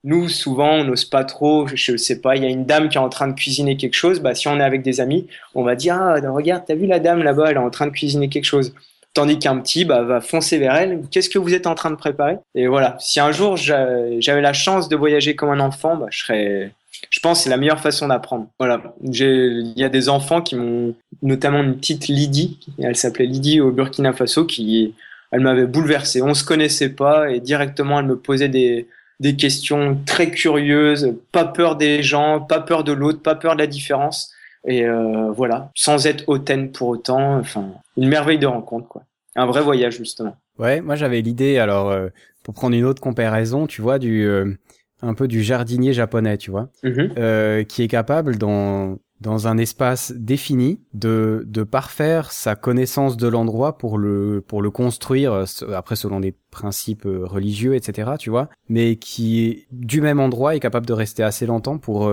Nous, souvent, on n'ose pas trop. Je, sais pas, il y a une dame qui est en train de cuisiner quelque chose. Bah, si on est avec des amis, on va dire ah, regarde, t'as vu la dame là-bas, elle est en train de cuisiner quelque chose. Tandis qu'un petit bah, va foncer vers elle. Qu'est-ce que vous êtes en train de préparer? Et voilà. Si un jour j'avais la chance de voyager comme un enfant, bah, je serais. Je pense que c'est la meilleure façon d'apprendre. Voilà. Il y a des enfants qui m'ont, notamment une petite Lydie, elle s'appelait Lydie au Burkina Faso, qui, elle m'avait bouleversé. On se connaissait pas et directement elle me posait des, des questions très curieuses, pas peur des gens, pas peur de l'autre, pas peur de la différence. Et euh, voilà, sans être hautaine pour autant. Enfin, une merveille de rencontre, quoi. Un vrai voyage, justement. Ouais, moi j'avais l'idée, alors, euh, pour prendre une autre comparaison, tu vois, du euh, un peu du jardinier japonais, tu vois, mm-hmm. qui est capable dans dans un espace défini de de parfaire sa connaissance de l'endroit pour le pour le construire après selon des principes religieux etc tu vois mais qui du même endroit est capable de rester assez longtemps pour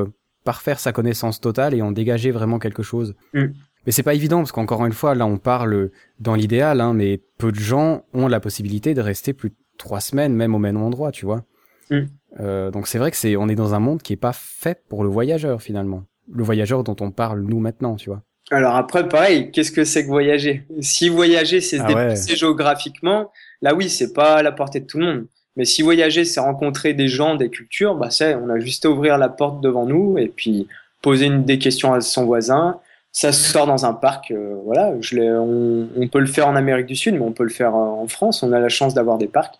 parfaire sa connaissance totale et en dégager vraiment quelque chose. Mm. Mais c'est pas évident parce qu'encore une fois, là, on parle dans l'idéal, hein, mais peu de gens ont la possibilité de rester plus de trois semaines, même au même endroit, tu vois. Mm. Euh, donc c'est vrai que c'est, on est dans un monde qui est pas fait pour le voyageur finalement. Le voyageur dont on parle nous maintenant, tu vois. Alors après, pareil, qu'est-ce que c'est que voyager? Si voyager, c'est se ah déplacer géographiquement, là oui, c'est pas à la portée de tout le monde. Mais si voyager, c'est rencontrer des gens, des cultures, bah c'est, on a juste à ouvrir la porte devant nous et puis poser une, des questions à son voisin. Ça sort dans un parc, euh, voilà. Je on, on, peut le faire en Amérique du Sud, mais on peut le faire euh, en France. On a la chance d'avoir des parcs.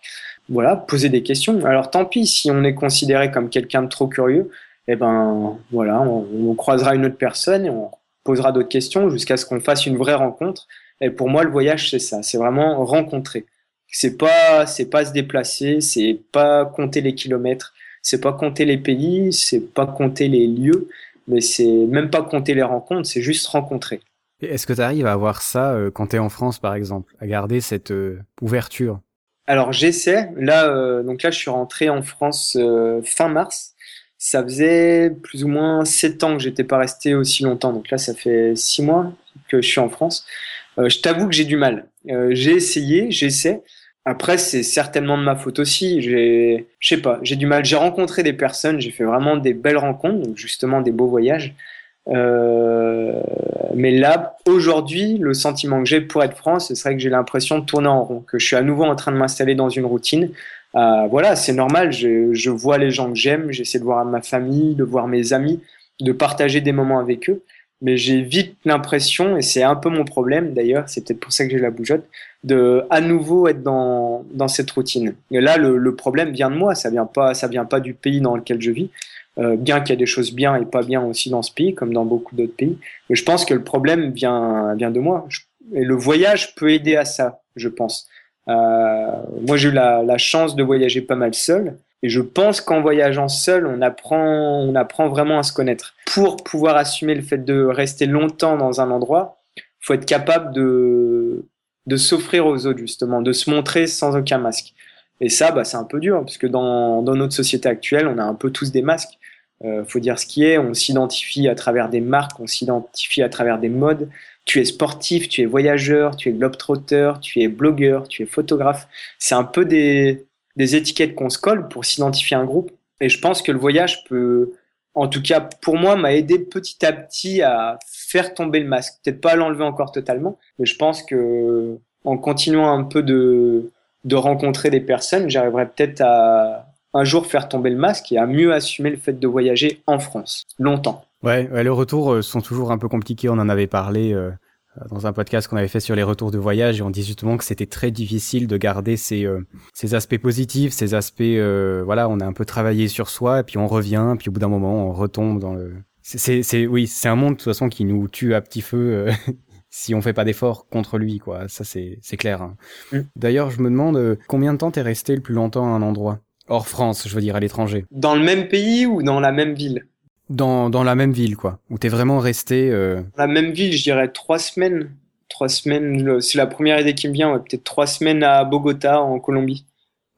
Voilà, poser des questions. Alors tant pis si on est considéré comme quelqu'un de trop curieux, eh ben voilà, on, on croisera une autre personne et on posera d'autres questions jusqu'à ce qu'on fasse une vraie rencontre. Et pour moi, le voyage, c'est ça, c'est vraiment rencontrer. C'est pas, c'est pas se déplacer, c'est pas compter les kilomètres, c'est pas compter les pays, c'est pas compter les lieux, mais c'est même pas compter les rencontres, c'est juste rencontrer. Est-ce que tu arrives à avoir ça euh, quand tu es en France, par exemple, à garder cette euh, ouverture? Alors j'essaie. Là, euh, donc là, je suis rentré en France euh, fin mars. Ça faisait plus ou moins sept ans que j'étais pas resté aussi longtemps. Donc là, ça fait six mois que je suis en France. Euh, je t'avoue que j'ai du mal. J'ai essayé, j'essaie. Après, c'est certainement de ma faute aussi. J'ai, je sais pas, j'ai du mal. J'ai rencontré des personnes, j'ai fait vraiment des belles rencontres, justement des beaux voyages. Euh, mais là, aujourd'hui, le sentiment que j'ai pour être franc, ce serait que j'ai l'impression de tourner en rond, que je suis à nouveau en train de m'installer dans une routine. Euh, voilà, c'est normal. Je, vois les gens que j'aime, j'essaie de voir ma famille, de voir mes amis, de partager des moments avec eux. Mais j'ai vite l'impression, et c'est un peu mon problème d'ailleurs, c'est peut-être pour ça que j'ai la bougeotte, de à nouveau être dans, dans cette routine. Et là, le, le problème vient de moi, ça vient pas, ça vient pas du pays dans lequel je vis. Euh, bien qu'il y a des choses bien et pas bien aussi dans ce pays, comme dans beaucoup d'autres pays. Mais je pense que le problème vient, vient de moi. et le voyage peut aider à ça, je pense. Euh, moi, j'ai eu la, la, chance de voyager pas mal seul. Et je pense qu'en voyageant seul, on apprend, on apprend vraiment à se connaître. Pour pouvoir assumer le fait de rester longtemps dans un endroit, faut être capable de, de s'offrir aux autres, justement, de se montrer sans aucun masque. Et ça, bah, c'est un peu dur, parce que dans, dans notre société actuelle, on a un peu tous des masques. Euh, faut dire ce qui est. On s'identifie à travers des marques, on s'identifie à travers des modes. Tu es sportif, tu es voyageur, tu es globetrotter, tu es blogueur, tu es photographe. C'est un peu des, des étiquettes qu'on se colle pour s'identifier à un groupe. Et je pense que le voyage peut, en tout cas pour moi, m'a aidé petit à petit à faire tomber le masque. Peut-être pas à l'enlever encore totalement, mais je pense que en continuant un peu de, de rencontrer des personnes, j'arriverai peut-être à, un jour faire tomber le masque et à mieux assumer le fait de voyager en France, longtemps. Ouais, les retours euh, sont toujours un peu compliqués. On en avait parlé euh, dans un podcast qu'on avait fait sur les retours de voyage et on dit justement que c'était très difficile de garder ces, euh, ces aspects positifs, ces aspects, voilà, on a un peu travaillé sur soi et puis on revient, puis au bout d'un moment on retombe dans le... C'est, c'est, oui, c'est un monde de toute façon qui nous tue à petit feu si on fait pas d'efforts contre lui, quoi. Ça c'est, c'est clair. Hein. Mm. D'ailleurs, je me demande combien de temps t'es resté le plus longtemps à un endroit? Hors France, je veux dire, à l'étranger. Dans le même pays ou dans la même ville? Dans, dans la même ville, quoi. Où t'es vraiment resté... Euh... La même ville, je dirais trois semaines. Trois semaines, c'est la première idée qui me vient, peut-être trois semaines à Bogota, en Colombie.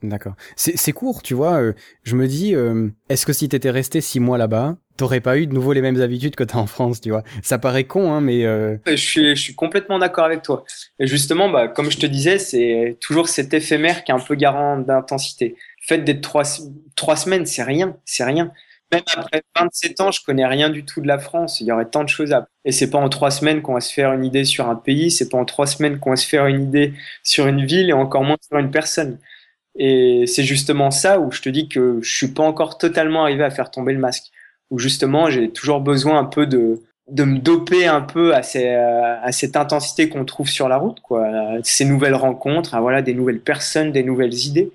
D'accord. C'est court, tu vois. Euh, je me dis, euh, est-ce que si t'étais resté six mois là-bas, t'aurais pas eu de nouveau les mêmes habitudes que t'as en France, tu vois? Ça paraît con, hein, mais... Euh... Je, suis, je suis complètement d'accord avec toi. Et justement, bah, comme je te disais, c'est toujours cet éphémère qui est un peu garant d'intensité fait d'être trois, trois semaines, c'est rien, c'est rien. Même après 27 ans, je connais rien du tout de la France. Il y aurait tant de choses à. Et c'est pas en trois semaines qu'on va se faire une idée sur un pays. C'est pas en trois semaines qu'on va se faire une idée sur une ville et encore moins sur une personne. Et c'est justement ça où je te dis que je suis pas encore totalement arrivé à faire tomber le masque. Où justement, j'ai toujours besoin un peu de, de me doper un peu à, ces, à cette intensité qu'on trouve sur la route, quoi. Ces nouvelles rencontres, voilà, des nouvelles personnes, des nouvelles idées.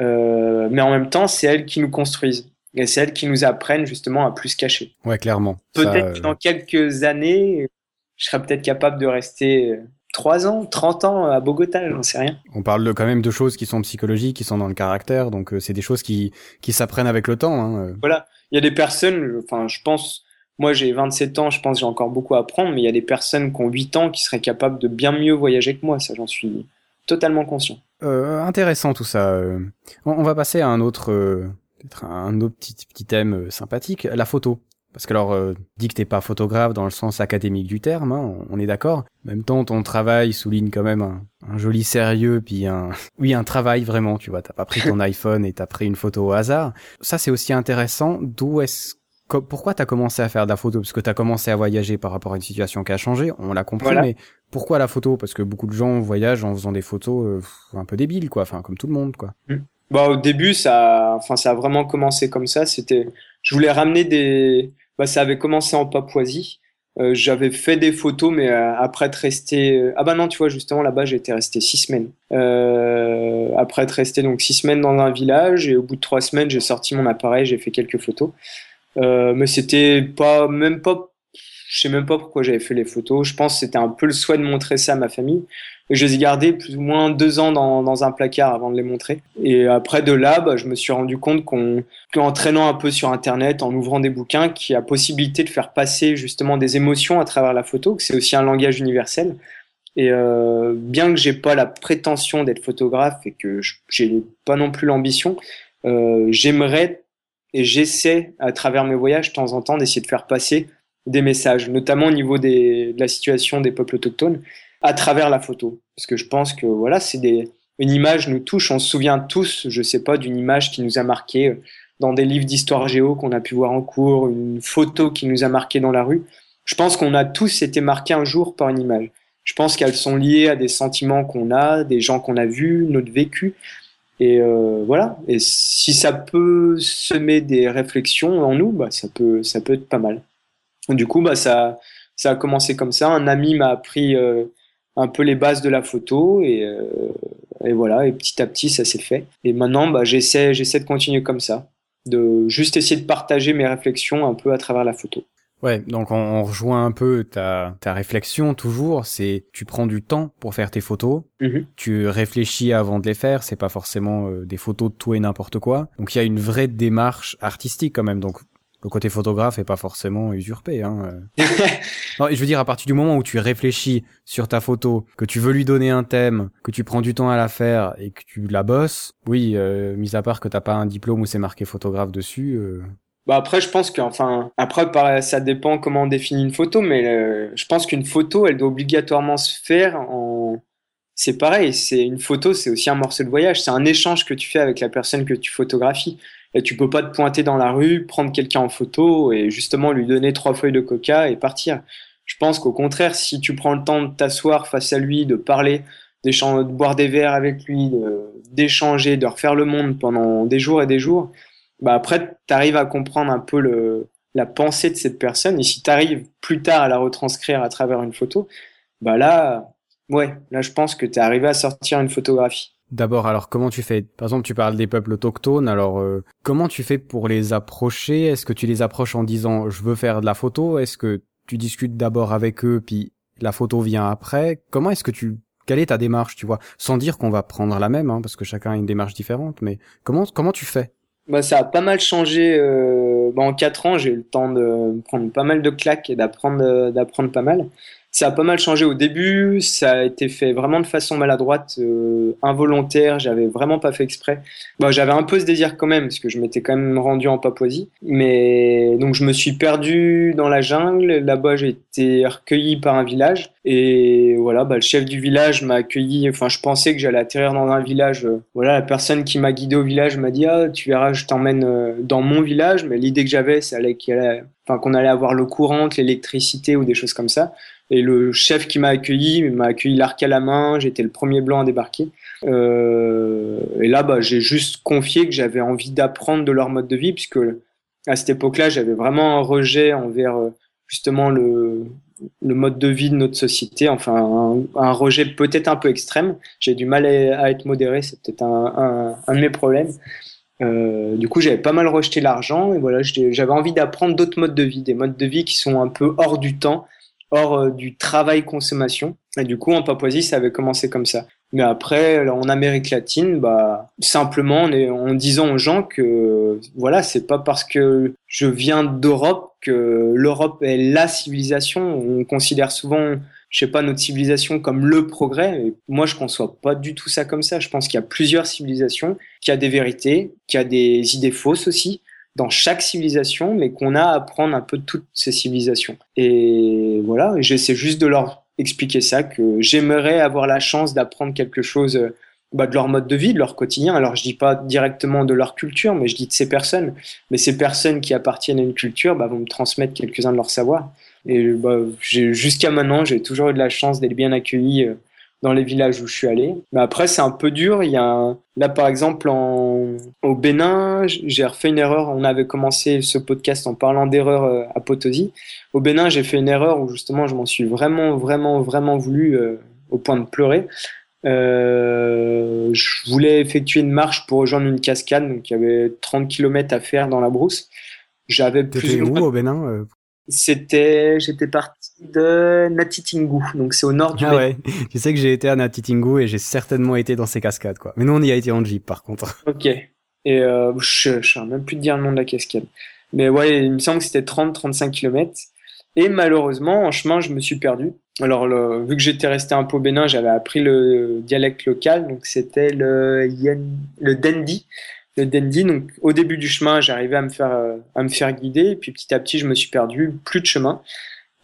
Euh, mais en même temps, c'est elles qui nous construisent. Et c'est elles qui nous apprennent justement à plus cacher. Ouais, clairement. Peut-être que euh, dans quelques années, je serais peut-être capable de rester 3 ans, 30 ans à Bogota, j'en sais rien. On parle quand même de choses qui sont psychologiques, qui sont dans le caractère, donc euh, c'est des choses qui, qui s'apprennent avec le temps. Hein. Voilà, il y a des personnes, enfin je pense, moi j'ai 27 ans, je pense j'ai encore beaucoup à apprendre, mais il y a des personnes qui ont 8 ans qui seraient capables de bien mieux voyager que moi, ça j'en suis totalement conscient. Euh, intéressant tout ça. Euh. On, va passer à un autre, euh, peut-être un autre petit, petit thème euh, sympathique, la photo. Parce que alors, dis que t'es pas photographe dans le sens académique du terme, hein, on est d'accord. En même temps, ton travail souligne quand même un, un, joli sérieux, puis un, oui, un travail vraiment. Tu vois, t'as pas pris ton iPhone et t'as pris une photo au hasard. Ça, c'est aussi intéressant. D'où est-ce pourquoi t'as commencé à faire de la photo? Parce que t'as commencé à voyager par rapport à une situation qui a changé, on l'a compris, mais pourquoi la photo? Parce que beaucoup de gens voyagent en faisant des photos euh, un peu débiles, quoi, enfin comme tout le monde, quoi. Mm. Bah au début, ça, enfin ça a vraiment commencé comme ça. C'était, je voulais ramener des, bah ça avait commencé en Papouasie. Euh, j'avais fait des photos, mais euh, après être resté, ah bah non, tu vois justement là-bas, été resté six semaines. après être resté donc six semaines dans un village et au bout de trois semaines, j'ai sorti mon appareil, j'ai fait quelques photos. Euh, mais c'était pas, même pas, je sais même pas pourquoi j'avais fait les photos. Je pense que c'était un peu le souhait de montrer ça à ma famille. Je les ai gardés plus ou moins deux ans dans, dans un placard avant de les montrer. Et après de là, bah, je me suis rendu compte qu'on, qu'en traînant un peu sur Internet, en ouvrant des bouquins, qu'il y a possibilité de faire passer justement des émotions à travers la photo, que c'est aussi un langage universel. Et euh, bien que j'ai pas la prétention d'être photographe et que j'ai pas non plus l'ambition, euh, j'aimerais et j'essaie à travers mes voyages de temps en temps d'essayer de faire passer des messages, notamment au niveau des, de la situation des peuples autochtones, à travers la photo. Parce que je pense que voilà, c'est des une image nous touche. On se souvient tous, je sais pas, d'une image qui nous a marqué euh, dans des livres d'histoire géo qu'on a pu voir en cours, une photo qui nous a marqué dans la rue. Je pense qu'on a tous été marqués un jour par une image. Je pense qu'elles sont liées à des sentiments qu'on a, des gens qu'on a vus, notre vécu. Et euh, voilà. Et si ça peut semer des réflexions en nous, bah, ça peut, ça peut être pas mal. Du coup, bah, ça, ça a commencé comme ça. Un ami m'a appris euh, un peu les bases de la photo et, euh, et voilà. Et petit à petit, ça s'est fait. Et maintenant, bah, j'essaie, j'essaie de continuer comme ça, de juste essayer de partager mes réflexions un peu à travers la photo. Ouais, donc on, rejoint un peu ta, ta réflexion toujours, c'est tu prends du temps pour faire tes photos, mhm. tu réfléchis avant de les faire, c'est pas forcément euh, des photos de tout et n'importe quoi. Donc il y a une vraie démarche artistique quand même. Donc le côté photographe est pas forcément usurpé. Hein. Euh. non, je veux dire, à partir du moment où tu réfléchis sur ta photo, que tu veux lui donner un thème, que tu prends du temps à la faire et que tu la bosses, oui, euh, mis à part que t'as pas un diplôme où c'est marqué photographe dessus. Euh... Bah après, je pense que, enfin, après, ça dépend comment on définit une photo, mais euh, je pense qu'une photo, elle doit obligatoirement se faire en. C'est pareil, c'est une photo, c'est aussi un morceau de voyage, c'est un échange que tu fais avec la personne que tu photographies. Et tu peux pas te pointer dans la rue, prendre quelqu'un en photo et justement lui donner trois feuilles de coca et partir. Je pense qu'au contraire, si tu prends le temps de t'asseoir face à lui, de parler, de boire des verres avec lui, d'échanger, de, refaire le monde pendant des jours et des jours, bah après, tu arrives à comprendre un peu la pensée de cette personne. Et si tu arrives plus tard à la retranscrire à travers une photo, bah là, ouais, là je pense que tu es arrivé à sortir une photographie. D'abord, alors comment tu fais? Par exemple, tu parles des peuples autochtones. Alors, euh, comment tu fais pour les approcher? Est-ce que tu les approches en disant je veux faire de la photo? Est-ce que tu discutes d'abord avec eux, puis la photo vient après? Comment est-ce que tu quelle est ta démarche, tu vois? Sans dire qu'on va prendre la même, hein, parce que chacun a une démarche différente. Mais comment comment tu fais? Bah, ça a pas mal changé. Euh, bah, en quatre ans, j'ai eu le temps de prendre pas mal de claques et d'apprendre d'apprendre pas mal. Ça a pas mal changé au début, ça a été fait vraiment de façon maladroite, euh, involontaire, j'avais vraiment pas fait exprès. Bon, j'avais un peu ce désir quand même, parce que je m'étais quand même rendu en Papouasie. Mais donc je me suis perdu dans la jungle, là-bas j'ai été recueilli par un village. Et voilà, bah, le chef du village m'a accueilli, enfin je pensais que j'allais atterrir dans un village. voilà, la personne qui m'a guidé au village m'a dit, ah, tu verras, je t'emmène euh, dans mon village. Mais l'idée que j'avais, c'est qu'on allait, enfin, qu'on allait avoir l'eau courante, l'électricité ou des choses comme ça. Et le chef qui m'a accueilli m'a accueilli l'arc à la main. J'étais le premier blanc à débarquer. Euh, et là, bah, j'ai juste confié que j'avais envie d'apprendre de leur mode de vie, puisque à cette époque-là, j'avais vraiment un rejet envers euh, justement le, le mode de vie de notre société. Enfin, un, rejet peut-être un peu extrême. J'ai du mal à, être modéré. C'est peut-être un, un, un, de mes problèmes. Euh, du coup, j'avais pas mal rejeté l'argent et voilà, j'avais envie d'apprendre d'autres modes de vie, des modes de vie qui sont un peu hors du temps, hors euh, du travail consommation. Et du coup, en Papouasie, ça avait commencé comme ça. Mais après, en Amérique latine, bah, simplement en, disant aux gens que, voilà, c'est pas parce que je viens d'Europe que l'Europe est la civilisation. On considère souvent, je sais pas, notre civilisation comme le progrès. Moi, je conçois pas du tout ça comme ça. Je pense qu'il y a plusieurs civilisations, qu'il y a des vérités, qu'il y a des idées fausses aussi dans chaque civilisation, mais qu'on a à apprendre un peu de toutes ces civilisations. Et voilà, j'essaie juste de leur expliquer ça, que j'aimerais avoir la chance d'apprendre quelque chose bah, de leur mode de vie, de leur quotidien. Alors je dis pas directement de leur culture, mais je dis de ces personnes. Mais ces personnes qui appartiennent à une culture bah, vont me transmettre quelques-uns de leur savoir. Et bah, jusqu'à maintenant, j'ai toujours eu de la chance d'être bien accueilli euh, dans les villages où je suis allé. Mais après, c'est un peu dur. Il y a là, par exemple, en... au Bénin, j'ai refait une erreur. On avait commencé ce podcast en parlant d'erreur euh, à Potosi. Au Bénin, j'ai fait une erreur où justement, je m'en suis vraiment, vraiment, vraiment voulu euh, au point de pleurer. Euh, je voulais effectuer une marche pour rejoindre une cascade, donc il y avait 30 km à faire dans la brousse. J'avais plus où au Bénin c'était, j'étais parti de Natitingu, donc c'est au nord du. Ah ouais, tu sais que j'ai été à Natitingu et j'ai certainement été dans ces cascades, quoi. Mais nous, on y a été en jeep, par contre. Ok. Et euh, je, je sais même plus de dire le nom de la cascade. Mais ouais, il me semble que c'était 30-35 km. Et malheureusement, en chemin, je me suis perdu. alors, vu que j'étais resté un peu au Bénin, j'avais appris le dialecte local, donc c'était le le dendi. Le dendi. Donc, au début du chemin, j'arrivais à me faire euh, à me faire guider, et puis petit à petit, je me suis perdu, plus de chemin.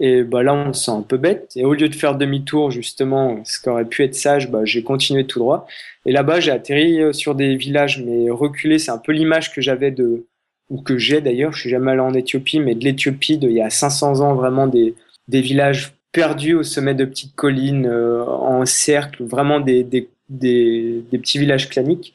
Et bah là, on se sent un peu bête. Et au lieu de faire demi-tour, justement, ce qui aurait pu être sage, bah, j'ai continué tout droit. Et là-bas, j'ai atterri euh, sur des villages, mais reculés. C'est un peu l'image que j'avais de, ou que j'ai d'ailleurs. Je suis jamais allé en Éthiopie, mais de l'Éthiopie d'il y a 500 ans, vraiment des, des villages perdus au sommet de petites collines, euh, en cercle, vraiment des, des, des, des, petits villages claniques.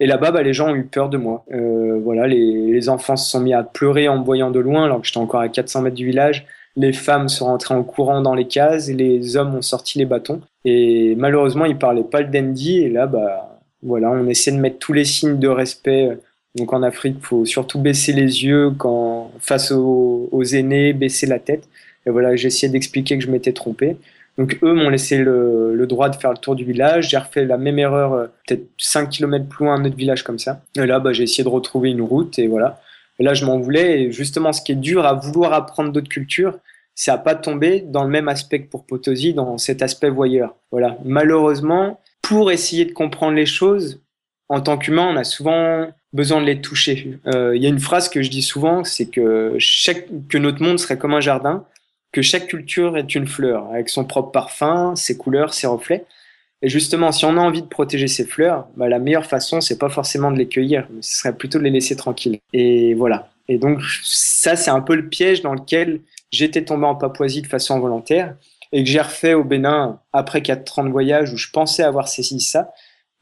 Et là-bas, bah, les gens ont eu peur de moi. Euh, voilà, les, les enfants se sont mis à pleurer en me voyant de loin, alors que j'étais encore à 400 mètres du village les femmes sont rentrées en courant dans les cases et les hommes ont sorti les bâtons. Et malheureusement, ils parlaient pas le dandy. Et là, bah, voilà, on essaie de mettre tous les signes de respect. Donc en Afrique, faut surtout baisser les yeux quand face aux, aînés, baisser la tête. Et voilà, essayé d'expliquer que je m'étais trompé. Donc eux m'ont laissé le, le, droit de faire le tour du village. J'ai refait la même erreur, euh, peut-être 5 km plus loin, un autre village comme ça. Et là, bah, j'ai essayé de retrouver une route et voilà. Et là, je m'en voulais. Et justement, ce qui est dur à vouloir apprendre d'autres cultures, c'est à pas tomber dans le même aspect que pour Potosi, dans cet aspect voyeur. Voilà. Malheureusement, pour essayer de comprendre les choses, en tant qu'humain, on a souvent besoin de les toucher. Euh, il y a une phrase que je dis souvent, c'est que chaque, que notre monde serait comme un jardin, que chaque culture est une fleur, avec son propre parfum, ses couleurs, ses reflets. Et justement, si on a envie de protéger ces fleurs, bah, la meilleure façon, c'est pas forcément de les cueillir, mais ce serait plutôt de les laisser tranquilles. Et voilà. Et donc, ça, c'est un peu le piège dans lequel j'étais tombé en Papouasie de façon volontaire et que j'ai refait au Bénin après 4 ans de voyage où je pensais avoir saisi ça.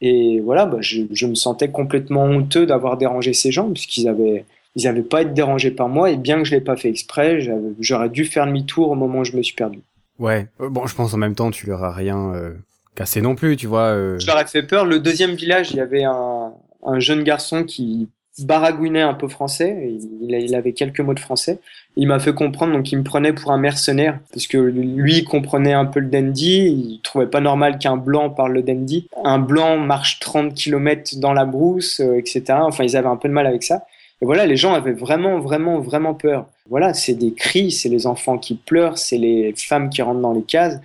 Et voilà, bah, je, je, me sentais complètement honteux d'avoir dérangé ces gens puisqu'ils avaient ils n'avaient pas été dérangés par moi et bien que je l'ai pas fait exprès, j'aurais dû faire demi-tour au moment où je me suis perdu. Ouais, euh, bon, je pense en même temps tu leur as rien euh, cassé non plus, tu vois. Euh... Je leur ai fait peur. Le deuxième village, il y avait un, un jeune garçon qui baragouinait un peu français, il, il avait quelques mots de français. Il m'a fait comprendre, donc il me prenait pour un mercenaire, parce que lui comprenait un peu le dandy, il trouvait pas normal qu'un blanc parle le dandy. Un blanc marche 30 km dans la brousse, euh, etc. Enfin, ils avaient un peu de mal avec ça. Et voilà, les gens avaient vraiment, vraiment, vraiment peur. Voilà, c'est des cris, c'est les enfants qui pleurent, c'est les femmes qui rentrent dans les cases,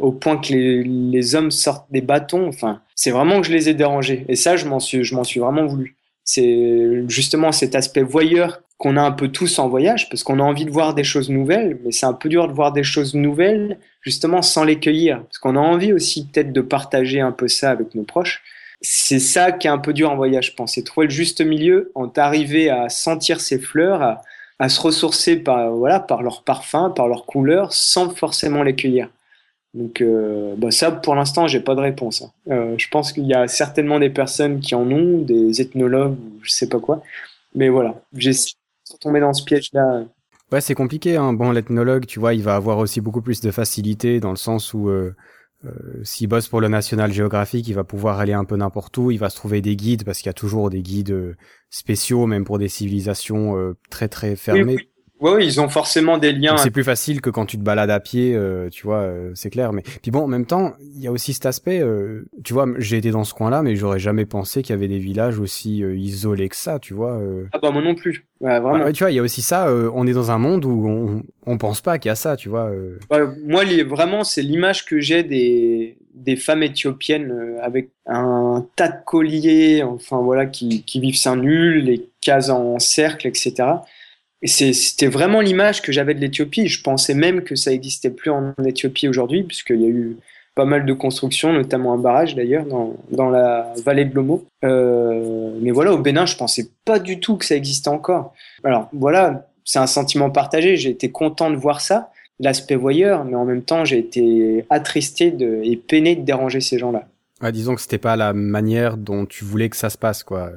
au point que les, hommes sortent des bâtons. Enfin, c'est vraiment que je les ai dérangés. Et ça, je m'en suis, je m'en suis vraiment voulu. C'est justement cet aspect voyeur qu'on a un peu tous en voyage, parce qu'on a envie de voir des choses nouvelles, mais c'est un peu dur de voir des choses nouvelles, justement sans les cueillir, parce qu'on a envie aussi peut-être de partager un peu ça avec nos proches. C'est ça qui est un peu dur en voyage, je pense, c'est trouver le juste milieu, en t'arriver à sentir ces fleurs, à, à, se ressourcer par, voilà, par leur parfum, par leur couleur, sans forcément les cueillir. Donc euh, bah ça, pour l'instant, j'ai pas de réponse. Hein. Euh, je pense qu'il y a certainement des personnes qui en ont, des ethnologues ou je sais pas quoi. Mais voilà, j'ai tombé dans ce piège-là. Ouais, c'est compliqué. Hein. Bon, l'ethnologue, tu vois, il va avoir aussi beaucoup plus de facilité dans le sens où euh, euh, s'il bosse pour le National Geographic, il va pouvoir aller un peu n'importe où. Il va se trouver des guides parce qu'il y a toujours des guides euh, spéciaux, même pour des civilisations euh, très très fermées. Oui, Ouais, ils ont forcément des liens. C'est plus facile que quand tu te balades à pied, euh, tu vois, euh, c'est clair. Mais puis bon, en même temps, il y a aussi cet aspect. Euh, tu vois, j'ai été dans ce coin-là, mais j'aurais jamais pensé qu'il y avait des villages aussi isolés que ça, tu vois. Ah bah moi non plus. Ouais, vraiment. tu vois, il y a aussi ça. on est dans un monde où on, on pense pas qu'il y a ça, tu vois. Bah, moi, vraiment, c'est l'image que j'ai des des femmes éthiopiennes avec un tas de colliers, enfin voilà, qui qui vivent seins nul, les cases en cercle, etc. C'était vraiment l'image que j'avais de l'Éthiopie. Je pensais même que ça existait plus en Éthiopie aujourd'hui, puisqu'il y a eu pas mal de constructions, notamment un barrage d'ailleurs dans, dans la vallée de l'Omo. Euh, mais voilà, au Bénin, je pensais pas du tout que ça existait encore. Alors voilà, c'est un sentiment partagé. J'ai été content de voir ça, l'aspect voyeur, mais en même temps, j'ai été attristé et peiné de déranger ces gens-là. Ah, disons que c'était pas la manière dont tu voulais que ça se passe, quoi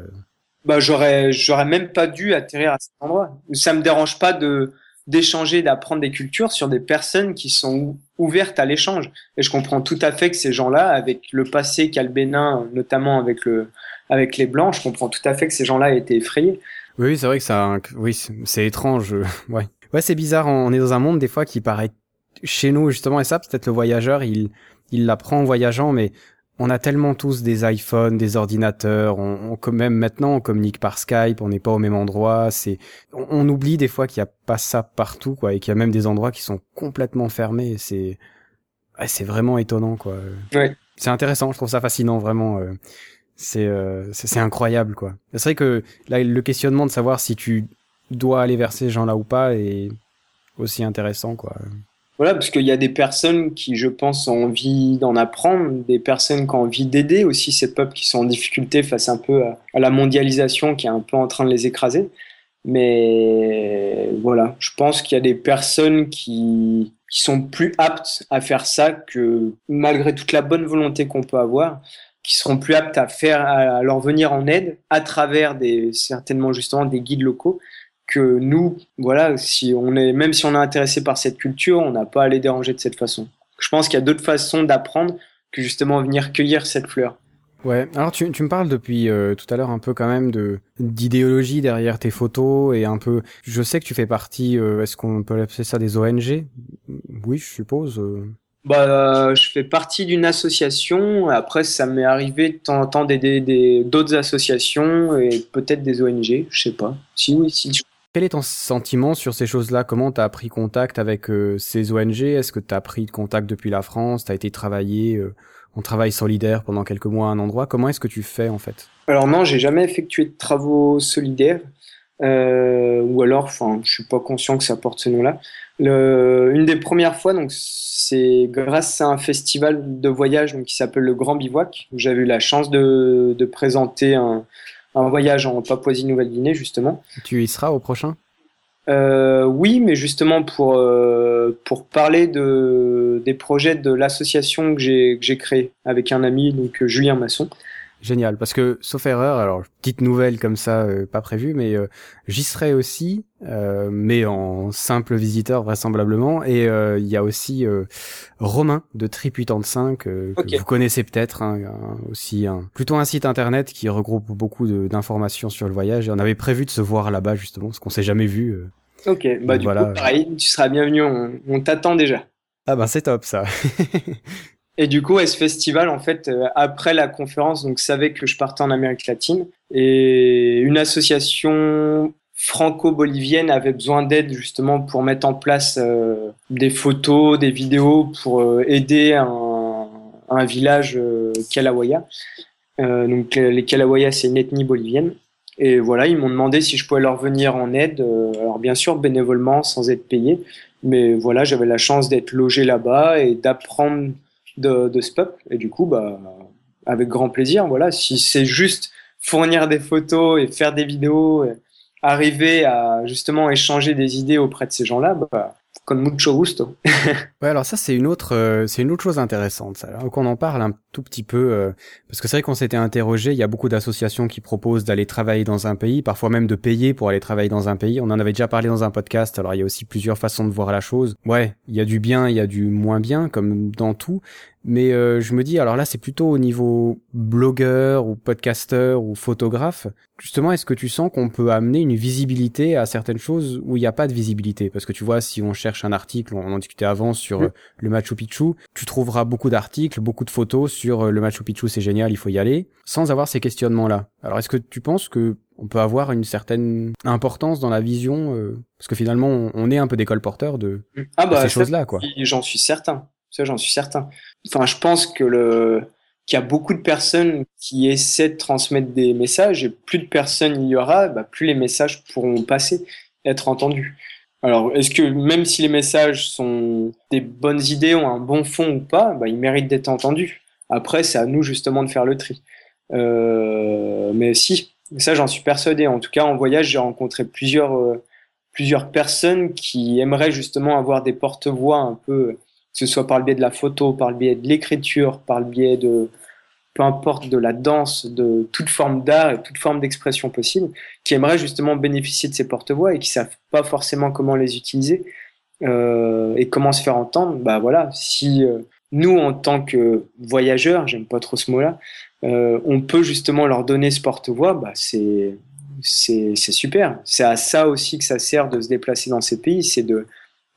bah j'aurais j'aurais même pas dû atterrir à cet endroit. Ça me dérange pas de d'échanger, d'apprendre des cultures sur des personnes qui sont ouvertes à l'échange. Et je comprends tout à fait que ces gens-là, avec le passé qu'a le Bénin, notamment avec le avec les blancs, je comprends tout à fait que ces gens-là aient été effrayés. Oui, c'est vrai que ça, oui, c'est étrange. Ouais, ouais, c'est bizarre. On est dans un monde des fois qui paraît chez nous justement, et ça, peut-être le voyageur, il il l'apprend en voyageant, mais on a tellement tous des iPhones, des ordinateurs, on, on même maintenant on communique par Skype, on n'est pas au même endroit, c'est on, oublie des fois qu'il n'y a pas ça partout quoi et qu'il y a même des endroits qui sont complètement fermés, c'est c'est vraiment étonnant, quoi. Ouais. C'est intéressant, je trouve ça fascinant, vraiment. c'est c'est incroyable, quoi. C'est vrai que là, le questionnement de savoir si tu dois aller vers ces gens-là ou pas est aussi intéressant, quoi. Voilà, parce qu'il y a des personnes qui, je pense, ont envie d'en apprendre, des personnes qui ont envie d'aider aussi ces peuples qui sont en difficulté face un peu à, la mondialisation qui est un peu en train de les écraser. Mais voilà, je pense qu'il y a des personnes qui, qui sont plus aptes à faire ça que malgré toute la bonne volonté qu'on peut avoir, qui seront plus aptes à faire, à leur venir en aide à travers des, certainement justement des guides locaux que nous, voilà, si on est, même si on est intéressé par cette culture, on n'a pas à les déranger de cette façon. Je pense qu'il y a d'autres façons d'apprendre que justement venir cueillir cette fleur. Ouais, alors tu, tu me parles depuis euh, tout à l'heure un peu quand même de d'idéologie derrière tes photos et un peu. Je sais que tu fais partie. Euh, est-ce qu'on peut appeler ça des ONG Oui, je suppose. Euh. Bah, je fais partie d'une association. Après, ça m'est arrivé de temps en temps d'aider d'autres associations et peut-être des ONG. Je sais pas. Si oui, si. Quel est ton sentiment sur ces choses-là? Comment tu as pris contact avec euh, ces ONG Est-ce que tu as pris contact depuis la France? Tu as été travaillé euh, en travail solidaire pendant quelques mois à un endroit? Comment est-ce que tu fais en fait? Alors non, j'ai jamais effectué de travaux solidaires. Euh, ou alors, enfin, je suis pas conscient que ça porte ce nom-là. Une des premières fois, donc, c'est grâce à un festival de voyage qui s'appelle le Grand Bivouac, où j'avais eu la chance de présenter un, un voyage en Papouasie-Nouvelle-Guinée, justement. Tu y seras au prochain? Euh, Oui, mais justement pour, euh, pour parler de, des projets de l'association que j'ai créée avec un ami, donc Julien Masson. Génial, parce que sauf erreur, alors petite nouvelle comme ça, euh, pas prévue, mais euh, j'y serai aussi, euh, mais en simple visiteur vraisemblablement. Et il y a aussi Romain de Trip 85 que vous connaissez peut-être, hein, aussi un, plutôt un site internet qui regroupe beaucoup d'informations sur le voyage. Et on avait prévu de se voir là-bas justement, parce qu'on s'est jamais vu. Ok, bah du coup pareil, tu seras bienvenu, on, on t'attend déjà. Ah ben c'est top ça. Et du coup, à ce festival, en fait, euh, après la conférence, donc savait que je partais en Amérique latine et une association franco-bolivienne avait besoin d'aide justement pour mettre en place euh, des photos, des vidéos pour euh, aider un, un village Kalawaya. donc les Kalawaya, c'est une ethnie bolivienne. Et voilà, ils m'ont demandé si je pouvais leur venir en aide. alors bien sûr, bénévolement, sans être payé. Mais voilà, j'avais la chance d'être logé là-bas et d'apprendre de, de ce peuple. Et du coup, bah, avec grand plaisir, voilà, si c'est juste fournir des photos et faire des vidéos, arriver à justement échanger des idées auprès de ces gens-là, bah, con mucho gusto. ouais, alors ça c'est une autre, euh, c'est une autre chose intéressante. Ça. qu'on en parle un tout petit peu, euh, parce que c'est vrai qu'on s'était interrogé. Il y a beaucoup d'associations qui proposent d'aller travailler dans un pays, parfois même de payer pour aller travailler dans un pays. On en avait déjà parlé dans un podcast. Alors il y a aussi plusieurs façons de voir la chose. Ouais, il y a du bien, il y a du moins bien, comme dans tout. Mais euh, je me dis, alors là, c'est plutôt au niveau blogueur ou podcasteur ou photographe. Justement, est-ce que tu sens qu'on peut amener une visibilité à certaines choses où il n'y a pas de visibilité? Parce que tu vois, si on cherche un article, on en discutait avant sur euh, le Machu Picchu, tu trouveras beaucoup d'articles, beaucoup de photos sur euh, le Machu Picchu, c'est génial, il faut y aller, sans avoir ces questionnements-là. Alors, est-ce que tu penses que on peut avoir une certaine importance dans la vision Parce que finalement, on, est un peu des colporteurs de, ah bah, ces choses-là, quoi. J'en suis certain. Ça, j'en suis certain. Enfin, je pense que le qu'il y a beaucoup de personnes qui essaient de transmettre des messages et plus de personnes il y aura, bah, plus les messages pourront passer, être entendus. Alors, est-ce que même si les messages sont des bonnes idées, ont un bon fond ou pas, bah, ils méritent d'être entendus. Après, c'est à nous justement de faire le tri. Euh, mais si, ça j'en suis persuadé. En tout cas, en voyage, j'ai rencontré plusieurs, euh, plusieurs personnes qui aimeraient justement avoir des porte-voix un peu ce soit par le biais de la photo, par le biais de l'écriture, par le biais de, peu importe, de la danse, de toute forme d'art et toute forme d'expression possible, qui aimeraient justement bénéficier de ces porte-voix et qui savent pas forcément comment les utiliser euh, et comment se faire entendre. Bah voilà, si euh, nous, en tant que voyageurs, j'aime pas trop ce mot-là, euh, on peut justement leur donner ce porte-voix, bah c'est c'est super. C'est à ça aussi que ça sert de se déplacer dans ces pays, c'est de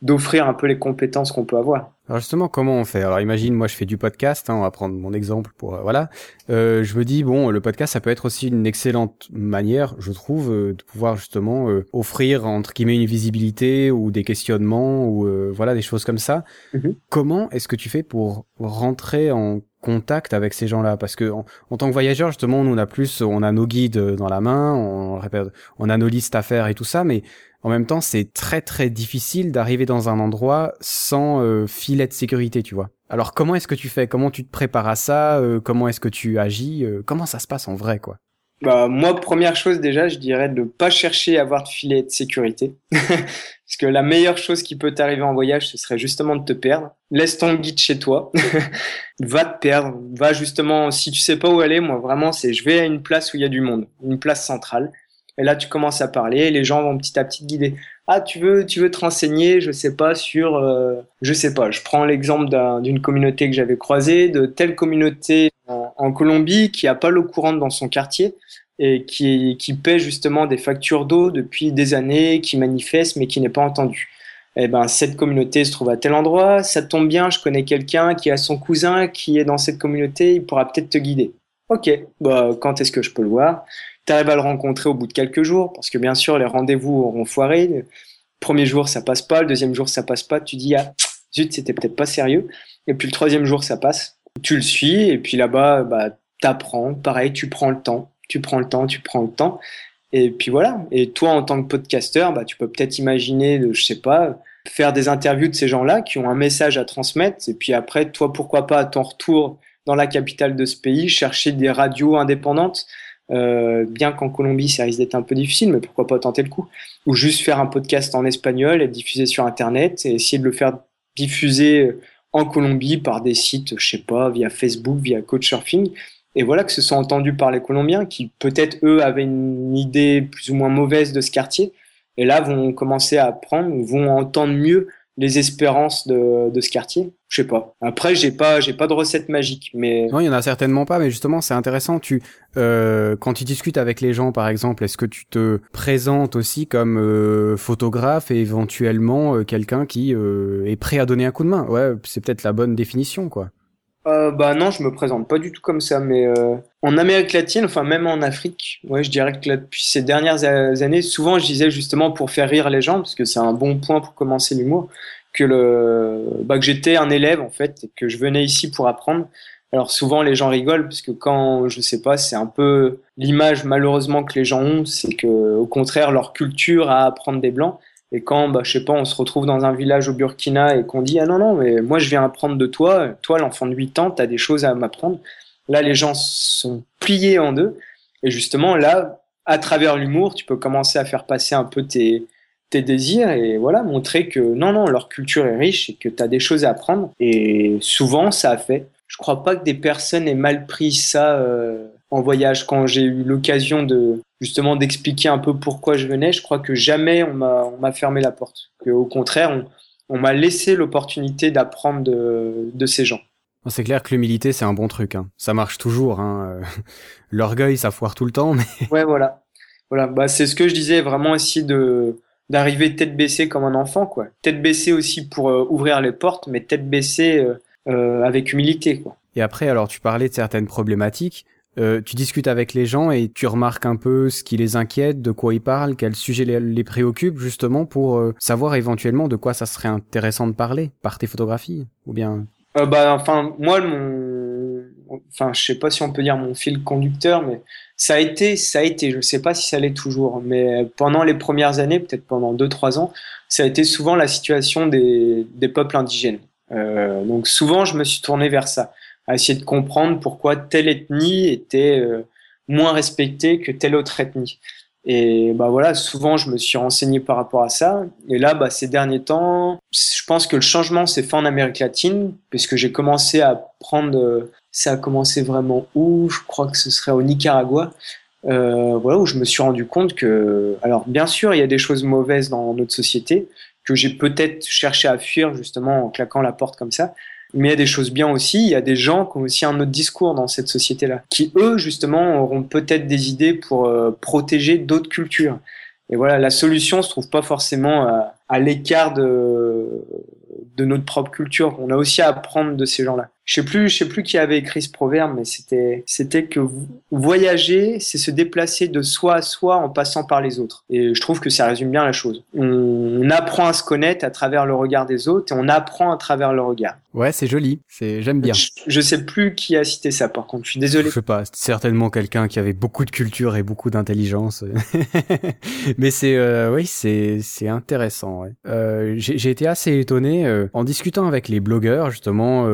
d'offrir un peu les compétences qu'on peut avoir. Alors justement, comment on fait? Alors imagine, moi je fais du podcast, hein, on va prendre mon exemple pour euh, voilà. Euh, je me dis bon, le podcast ça peut être aussi une excellente manière, je trouve, euh, de pouvoir justement euh, offrir entre guillemets une visibilité ou des questionnements ou voilà des choses comme ça. Mhm. Comment est-ce que tu fais pour rentrer en contact avec ces gens-là? Parce que en, tant que voyageur justement nous on a plus on a nos guides dans la main on répète on a nos listes à faire et tout ça mais en même temps, c'est très très difficile d'arriver dans un endroit sans euh, filet de sécurité, tu vois. Alors comment est-ce que tu fais? Comment tu te prépares à ça? Euh, Comment est-ce que tu agis? Euh, Comment ça se passe en vrai, quoi? Bah, moi, première chose déjà, je dirais de ne pas chercher à avoir de filet de sécurité. Parce que la meilleure chose qui peut t'arriver en voyage, ce serait justement de te perdre. Laisse ton guide chez toi. va te perdre. Va justement, si tu sais pas où aller, moi vraiment, c'est je vais à une place où il y a du monde. Une place centrale. Et là, tu commences à parler, les gens vont petit à petit te guider. Ah, tu veux, tu veux te renseigner, je sais pas sur, euh, je sais pas. Je prends l'exemple d'une communauté que j'avais croisée, de telle communauté en, Colombie qui a pas l'eau courante dans son quartier et qui, qui paie justement des factures d'eau depuis des années, qui manifeste mais qui n'est pas entendu. Eh ben, cette communauté se trouve à tel endroit, ça tombe bien, je connais quelqu'un qui a son cousin qui est dans cette communauté, il pourra peut-être te guider. Ok, bah, quand est-ce que je peux le voir? Tu arrives à le rencontrer au bout de quelques jours, parce que bien sûr, les rendez-vous auront foiré. Le premier jour, ça passe pas. Le deuxième jour, ça passe pas. Tu dis, ah, zut, c'était peut-être pas sérieux. Et puis le troisième jour, ça passe. Tu le suis. Et puis là-bas, bah, t'apprends. Pareil, tu prends le temps. Tu prends le temps, tu prends le temps. Et puis voilà. Et toi, en tant que podcasteur, bah, tu peux peut-être imaginer, je sais pas, faire des interviews de ces gens-là qui ont un message à transmettre. Et puis après, toi, pourquoi pas à ton retour dans la capitale de ce pays, chercher des radios indépendantes euh, bien qu'en Colombie, ça risque d'être un peu difficile, mais pourquoi pas tenter le coup. Ou juste faire un podcast en espagnol et diffuser sur Internet et essayer de le faire diffuser en Colombie par des sites, je sais pas, via Facebook, via Couchsurfing. Et voilà que ce soit entendu par les Colombiens qui peut-être eux avaient une idée plus ou moins mauvaise de ce quartier. Et là vont commencer à apprendre, vont entendre mieux les espérances de, de ce quartier Je sais pas. Après, j'ai pas, j'ai pas de recette magique, mais non, il y en a certainement pas. Mais justement, c'est intéressant. Tu, euh, quand tu discutes avec les gens, par exemple, est-ce que tu te présentes aussi comme euh, photographe et éventuellement euh, quelqu'un qui euh, est prêt à donner un coup de main? Ouais, c'est peut-être la bonne définition, quoi. Euh, bah non, je me présente pas du tout comme ça, mais euh, en Amérique latine, enfin même en Afrique, ouais, je dirais que depuis ces dernières années, souvent je disais justement pour faire rire les gens, parce que c'est un bon point pour commencer l'humour, que le, bah, que j'étais un élève en fait, et que je venais ici pour apprendre. Alors souvent les gens rigolent parce que quand je sais pas, c'est un peu l'image malheureusement que les gens ont, c'est que au contraire leur culture à apprendre des blancs. Et quand, bah, je sais pas, on se retrouve dans un village au Burkina et qu'on dit Ah non, non, mais moi je viens apprendre de toi, toi l'enfant de 8 ans, tu as des choses à m'apprendre. Là, les gens sont pliés en deux. Et justement, là, à travers l'humour, tu peux commencer à faire passer un peu tes, tes désirs et voilà, montrer que non, non, leur culture est riche et que tu as des choses à apprendre. Et souvent, ça a fait. Je crois pas que des personnes aient mal pris ça euh, en voyage. Quand j'ai eu l'occasion de, justement d'expliquer un peu pourquoi je venais, je crois que jamais on m'a, on m'a fermé la porte. Que, au contraire, on, on m'a laissé l'opportunité d'apprendre de, de ces gens. C'est clair que l'humilité, c'est un bon truc. Hein. Ça marche toujours. Hein. L'orgueil, ça foire tout le temps. Mais... Ouais, voilà. Voilà, bah, c'est ce que je disais, vraiment essayer de d'arriver tête baissée comme un enfant, quoi. Tête baissée aussi pour euh, ouvrir les portes, mais tête baissée euh, euh, avec humilité, quoi. Et après, alors, tu parlais de certaines problématiques. Euh, tu discutes avec les gens et tu remarques un peu ce qui les inquiète, de quoi ils parlent, quel sujet les, les préoccupe, justement pour euh, savoir éventuellement de quoi ça serait intéressant de parler par tes photographies, ou bien. Euh, bah, enfin, moi, mon, enfin, je sais pas si on peut dire mon fil conducteur, mais ça a été, ça a été, je sais pas si ça l'est toujours, mais pendant les premières années, peut-être pendant deux, trois ans, ça a été souvent la situation des, des peuples indigènes. Euh, donc souvent, je me suis tourné vers ça à essayer de comprendre pourquoi telle ethnie était euh, moins respectée que telle autre ethnie. Et bah voilà, souvent je me suis renseigné par rapport à ça. Et là, bah, ces derniers temps, je pense que le changement s'est fait en Amérique latine, puisque j'ai commencé à prendre. Ça a commencé vraiment où? Je crois que ce serait au Nicaragua. Euh, voilà où je me suis rendu compte que, alors bien sûr, il y a des choses mauvaises dans notre société que j'ai peut-être cherché à fuir justement en claquant la porte comme ça, mais il y a des choses bien aussi. Il y a des gens qui ont aussi un autre discours dans cette société-là, qui eux, justement, auront peut-être des idées pour euh, protéger d'autres cultures. Et voilà, la solution se trouve pas forcément à, l'écart de, de notre propre culture. On a aussi à apprendre de ces gens-là. Je sais plus, je sais plus qui avait écrit ce proverbe, mais c'était, c'était que voyager, c'est se déplacer de soi à soi en passant par les autres. Et je trouve que ça résume bien la chose. On, apprend à se connaître à travers le regard des autres et on apprend à travers le regard. Ouais, c'est joli. C'est, j'aime bien. Je, je, sais plus qui a cité ça, par contre. Je suis désolé. Je sais pas. Certainement quelqu'un qui avait beaucoup de culture et beaucoup d'intelligence. mais c'est, euh, oui, c'est, c'est intéressant. Ouais. Euh, j'ai, été assez étonné euh, en discutant avec les blogueurs justement.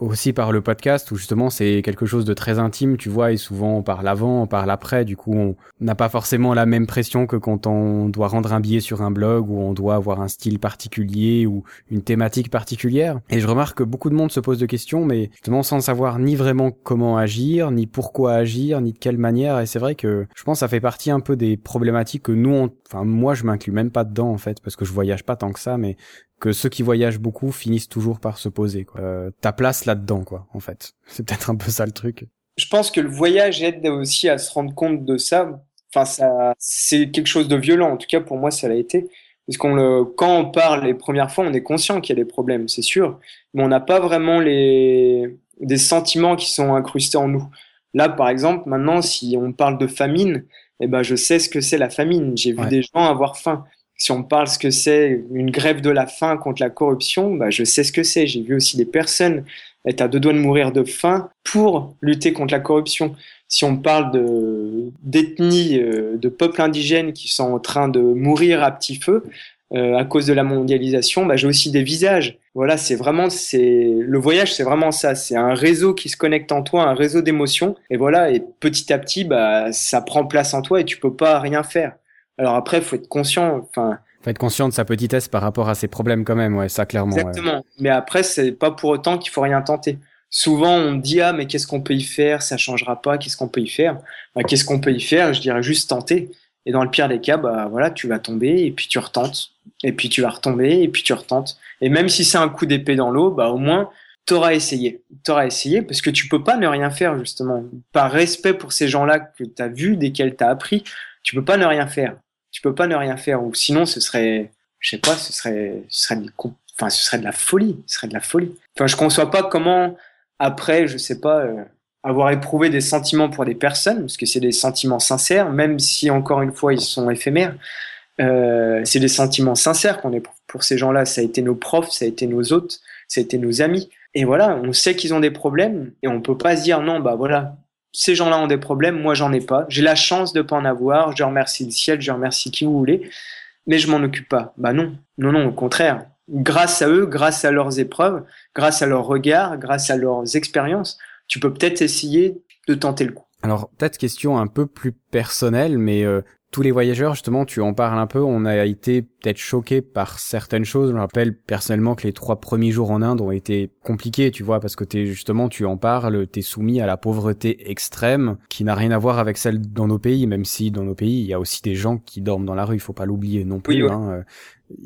Aussi par le podcast où justement c'est quelque chose de très intime, tu vois, et souvent par l'avant, par l'après, du coup on n'a pas forcément la même pression que quand on doit rendre un billet sur un blog où on doit avoir un style particulier ou une thématique particulière. Et je remarque que beaucoup de monde se pose de questions, mais justement sans savoir ni vraiment comment agir, ni pourquoi agir, ni de quelle manière. Et c'est vrai que je pense que ça fait partie un peu des problématiques que nous, on... enfin moi je m'inclus même pas dedans en fait parce que je voyage pas tant que ça, mais que ceux qui voyagent beaucoup finissent toujours par se poser. Quoi. Euh, ta place là-dedans, quoi, en fait. C'est peut-être un peu ça le truc. Je pense que le voyage aide aussi à se rendre compte de ça. Enfin, ça, c'est quelque chose de violent. En tout cas, pour moi, ça l'a été. Parce qu'on le, quand on parle les premières fois, on est conscient qu'il y a des problèmes, c'est sûr, mais on n'a pas vraiment les, des sentiments qui sont incrustés en nous. Là, par exemple, maintenant, si on parle de famine, eh ben, je sais ce que c'est la famine. J'ai vu des gens avoir faim si on parle ce que c'est une grève de la faim contre la corruption, bah, je sais ce que c'est. J'ai vu aussi des personnes être à deux doigts de mourir de faim pour lutter contre la corruption. Si on parle de d'ethnies, euh, de peuples indigènes qui sont en train de mourir à petit feu euh, à cause de la mondialisation, bah, j'ai aussi des visages. Voilà, c'est vraiment c'est le voyage, c'est vraiment ça. C'est un réseau qui se connecte en toi, un réseau d'émotions. Et voilà, et petit à petit, bah, ça prend place en toi et tu peux pas rien faire. Alors après, faut être conscient. Enfin, faut être conscient de sa petitesse par rapport à ses problèmes quand même. Ouais, ça clairement. Exactement. Mais après, c'est pas pour autant qu'il faut rien tenter. Souvent, on dit ah mais qu'est-ce qu'on peut y faire? Ça changera pas. Qu'est-ce qu'on peut y faire? Bah, Qu'est-ce qu'on peut y faire? Je dirais juste tenter. Et dans le pire des cas, bah voilà, tu vas tomber et puis tu retentes. Et puis tu vas retomber et puis tu retentes. Et même si c'est un coup d'épée dans l'eau, bah au moins t'auras essayé. T'auras essayé parce que tu peux pas ne rien faire justement. Par respect pour ces gens-là que t'as vus, desquels t'as appris, tu peux pas ne rien faire tu peux pas ne rien faire ou sinon ce serait je sais pas ce serait ce serait enfin ce serait de la folie ce serait de la folie. Enfin je conçois pas comment après je sais pas euh, avoir éprouvé des sentiments pour des personnes parce que c'est des sentiments sincères même si encore une fois ils sont éphémères. Euh, c'est des sentiments sincères qu'on éprouve. Pour ces gens-là ça a été nos profs ça a été nos hôtes ça a été nos amis. Et voilà on sait qu'ils ont des problèmes et on peut pas se dire non bah voilà ces gens-là ont des problèmes, moi j'en ai pas. J'ai la chance de pas en avoir. Je remercie le ciel, je remercie qui vous voulez, mais je m'en occupe pas. Bah non, non, non, au contraire. Grâce à eux, grâce à leurs épreuves, grâce à leurs regards, grâce à leurs expériences, tu peux peut-être essayer de tenter le coup. Alors peut-être question un peu plus personnelle, mais euh, tous les voyageurs, justement, tu en parles un peu, on a été peut-être choqué par certaines choses. Je me rappelle personnellement que les trois premiers jours en Inde ont été compliqués, tu vois, parce que t'es justement, tu en parles, t'es soumis à la pauvreté extrême, qui n'a rien à voir avec celle dans nos pays, même si dans nos pays, il y a aussi des gens qui dorment dans la rue, il faut pas l'oublier non plus. Hein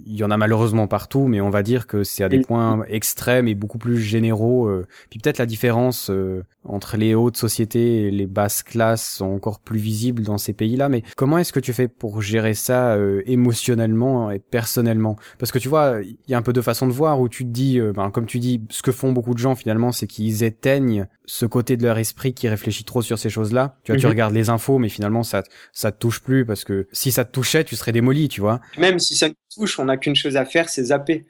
il y en a malheureusement partout, mais on va dire que c'est à des points extrêmes et beaucoup plus généraux. Euh. Puis peut-être la différence euh, entre les hautes sociétés et les basses classes sont encore plus visibles dans ces pays-là. Mais comment est-ce que tu fais pour gérer ça euh, émotionnellement et personnellement? Parce que tu vois, il y a un peu de façon de voir où tu te dis, ben, comme tu dis, ce que font beaucoup de gens finalement, c'est qu'ils éteignent ce côté de leur esprit qui réfléchit trop sur ces choses-là. Tu vois, tu mhm. regardes les infos, mais finalement ça ça te touche plus parce que si ça te touchait, tu serais démoli, tu vois. Même si ça touche, on n'a qu'une chose à faire, c'est zapper.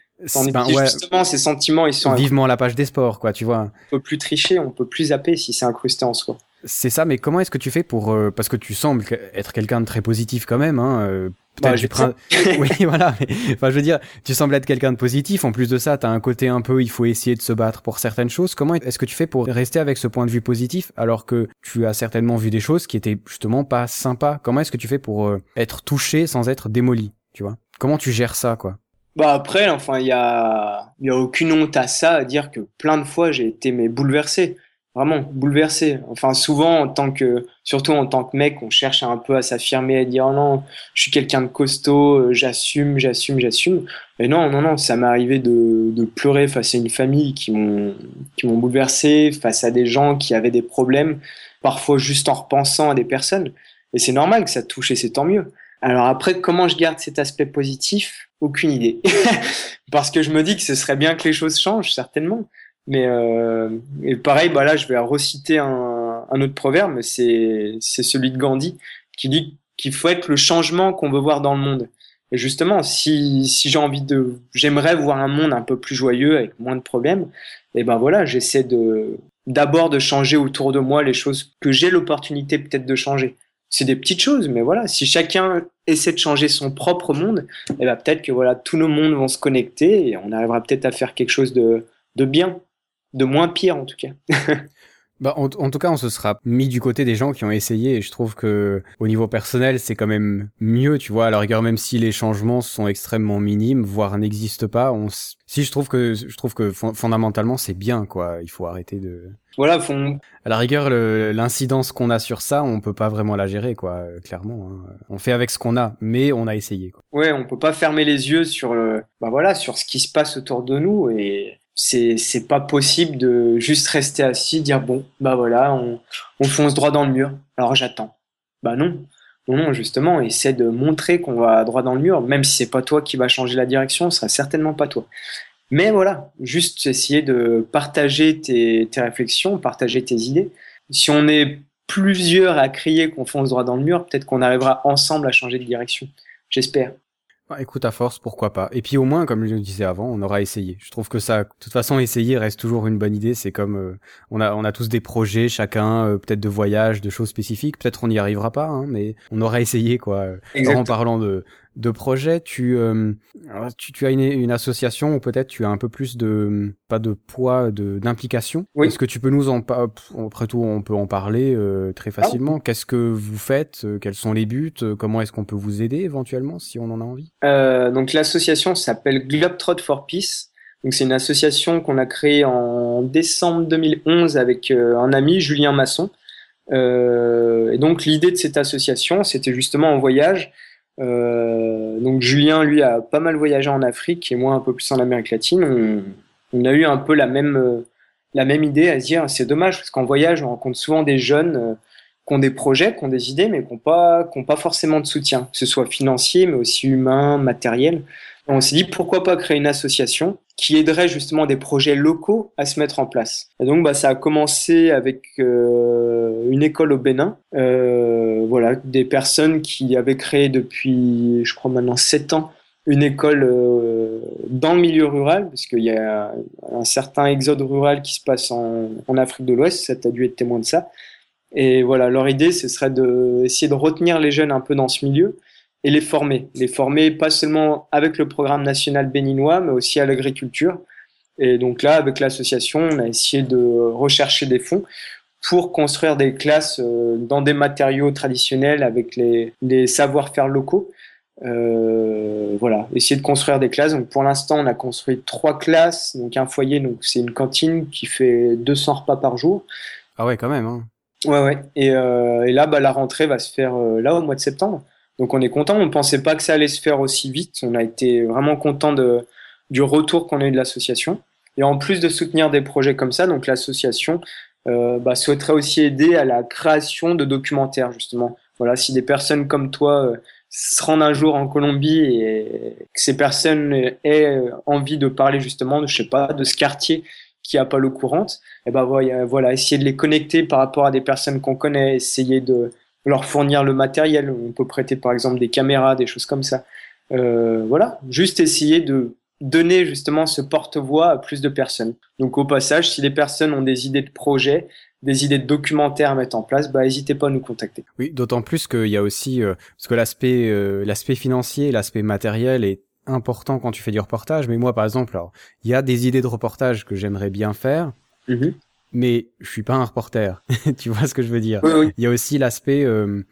Ben, justement, ces sentiments, ils sont vivement la page des sports, quoi, tu vois. On peut plus tricher, on peut plus zapper si c'est incrusté en soi. C'est ça, mais comment est-ce que tu fais pour euh, parce que tu sembles être quelqu'un de très positif quand même, hein, euh, bah, oui, voilà. enfin, je veux dire, tu sembles être quelqu'un de positif. En plus de ça, tu as un côté un peu, il faut essayer de se battre pour certaines choses. Comment est-ce que tu fais pour rester avec ce point de vue positif alors que tu as certainement vu des choses qui étaient justement pas sympas? Comment est-ce que tu fais pour euh, être touché sans être démoli Tu vois? Comment tu gères ça, quoi? Bah après, enfin, il y a, y a aucune honte à ça, à dire que plein de fois j'ai été mais bouleversé vraiment bouleversé. Enfin, souvent, en tant que, surtout en tant que mec, on cherche un peu à s'affirmer, à dire oh non, je suis quelqu'un de costaud, euh, j'assume, j'assume, j'assume. Mais non, non, non, ça m'est arrivé de, de pleurer face à une famille qui m'ont, qui m'ont bouleversé, face à des gens qui avaient des problèmes, parfois juste en repensant à des personnes. Et c'est normal que ça touche et c'est tant mieux. Alors après, comment je garde cet aspect positif? Aucune idée. Parce que je me dis que ce serait bien que les choses changent, certainement. Mais euh, et pareil, bah là, je vais reciter un, un autre proverbe, c'est celui de Gandhi, qui dit qu'il faut être le changement qu'on veut voir dans le monde. Et justement, si, si j'ai envie de, j'aimerais voir un monde un peu plus joyeux avec moins de problèmes, et ben voilà, j'essaie de d'abord de changer autour de moi les choses que j'ai l'opportunité peut-être de changer. C'est des petites choses, mais voilà, si chacun essaie de changer son propre monde, et ben peut-être que voilà, tous nos mondes vont se connecter et on arrivera peut-être à faire quelque chose de, de bien, de moins pire en tout cas. Bah, en, tout cas, on se sera mis du côté des gens qui ont essayé et je trouve que au niveau personnel, c'est quand même mieux, tu vois. À la rigueur, même si les changements sont extrêmement minimes, voire n'existent pas, on si je trouve que je trouve que fondamentalement c'est bien, quoi. Il faut arrêter de. Voilà, fond... à la rigueur, l'incidence qu'on a sur ça, on peut pas vraiment la gérer, quoi. Euh, clairement, hein. on fait avec ce qu'on a, mais on a essayé. Quoi. Ouais, on peut pas fermer les yeux sur le, bah voilà, sur ce qui se passe autour de nous et c'est pas possible de juste rester assis dire bon bah voilà on, on fonce droit dans le mur. Alors j'attends. Bah non. Non non justement essaie de montrer qu'on va droit dans le mur même si c'est pas toi qui va changer la direction ce sera certainement pas toi. Mais voilà juste essayer de partager tes, tes réflexions partager tes idées. Si on est plusieurs à crier qu'on fonce droit dans le mur peut-être qu'on arrivera ensemble à changer de direction. J'espère bah, écoute, à force, pourquoi pas. Et puis au moins, comme je le disais avant, on aura essayé. Je trouve que ça, de toute façon, essayer reste toujours une bonne idée. C'est comme euh, on a, on a tous des projets, chacun, euh, peut-être de voyage, de choses spécifiques. Peut-être on n'y arrivera pas, hein, mais on aura essayé, quoi. en parlant de, de projets, tu, euh, tu, tu, as une, une association ou peut-être tu as un peu plus de pas de poids, de d'implication. Oui. Est-ce que tu peux nous en après tout on peut en parler euh, très ah facilement. Qu'est-ce que vous faites euh, Quels sont les buts Comment est-ce qu'on peut vous aider éventuellement si on en a envie? Donc l'association s'appelle Globetrot for Peace. Donc c'est une association qu'on a créée en décembre 2011 avec un ami Julien Masson. et donc l'idée de cette association, c'était justement en voyage euh, donc Julien, lui, a pas mal voyagé en Afrique et moi un peu plus en Amérique latine. On, a eu un peu la même, euh, la même idée à se dire c'est dommage parce qu'en voyage, on rencontre souvent des jeunes euh, qui ont des projets, qui ont des idées, mais qui n'ont pas, qui ont pas forcément de soutien, que ce soit financier, mais aussi humain, matériel. On s'est dit pourquoi pas créer une association qui aiderait justement des projets locaux à se mettre en place. Et donc bah, ça a commencé avec euh, une école au Bénin, euh, voilà, des personnes qui avaient créé depuis, je crois maintenant, sept ans, une école euh, dans le milieu rural, parce qu'il y a un certain exode rural qui se passe en, en Afrique de l'Ouest, ça a dû être témoin de ça. Et voilà, leur idée, ce serait d'essayer de retenir les jeunes un peu dans ce milieu, et les former. Les former pas seulement avec le programme national béninois, mais aussi à l'agriculture. Et donc là, avec l'association, on a essayé de rechercher des fonds pour construire des classes euh, dans des matériaux traditionnels avec les, les savoir-faire locaux. Euh, voilà, essayer de construire des classes. Donc pour l'instant, on a construit trois classes, donc un foyer, donc c'est une cantine qui fait 200 repas par jour. Ah ouais, quand même. Hein. Ouais, ouais. Et, euh, et là, bah, la rentrée va se faire euh, là au mois de septembre. Donc on est content. On ne pensait pas que ça allait se faire aussi vite. On a été vraiment content de, du retour qu'on a eu de l'association. Et en plus de soutenir des projets comme ça, donc l'association euh, bah, souhaiterait aussi aider à la création de documentaires justement. Voilà, si des personnes comme toi euh, se rendent un jour en Colombie et que ces personnes aient envie de parler justement, de, je sais pas, de ce quartier qui a pas l'eau courante, et eh ben voilà, essayer de les connecter par rapport à des personnes qu'on connaît, essayer de leur fournir le matériel. On peut prêter par exemple des caméras, des choses comme ça. Euh, voilà, juste essayer de donner justement ce porte-voix à plus de personnes. Donc au passage, si les personnes ont des idées de projets, des idées de documentaires à mettre en place, bah n'hésitez pas à nous contacter. Oui, d'autant plus qu'il y a aussi euh, parce que l'aspect euh, l'aspect financier, l'aspect matériel est important quand tu fais du reportage. Mais moi, par exemple, alors il y a des idées de reportage que j'aimerais bien faire. Mm-hmm mais je suis pas un reporter. tu vois ce que je veux dire Il y a aussi l'aspect euh,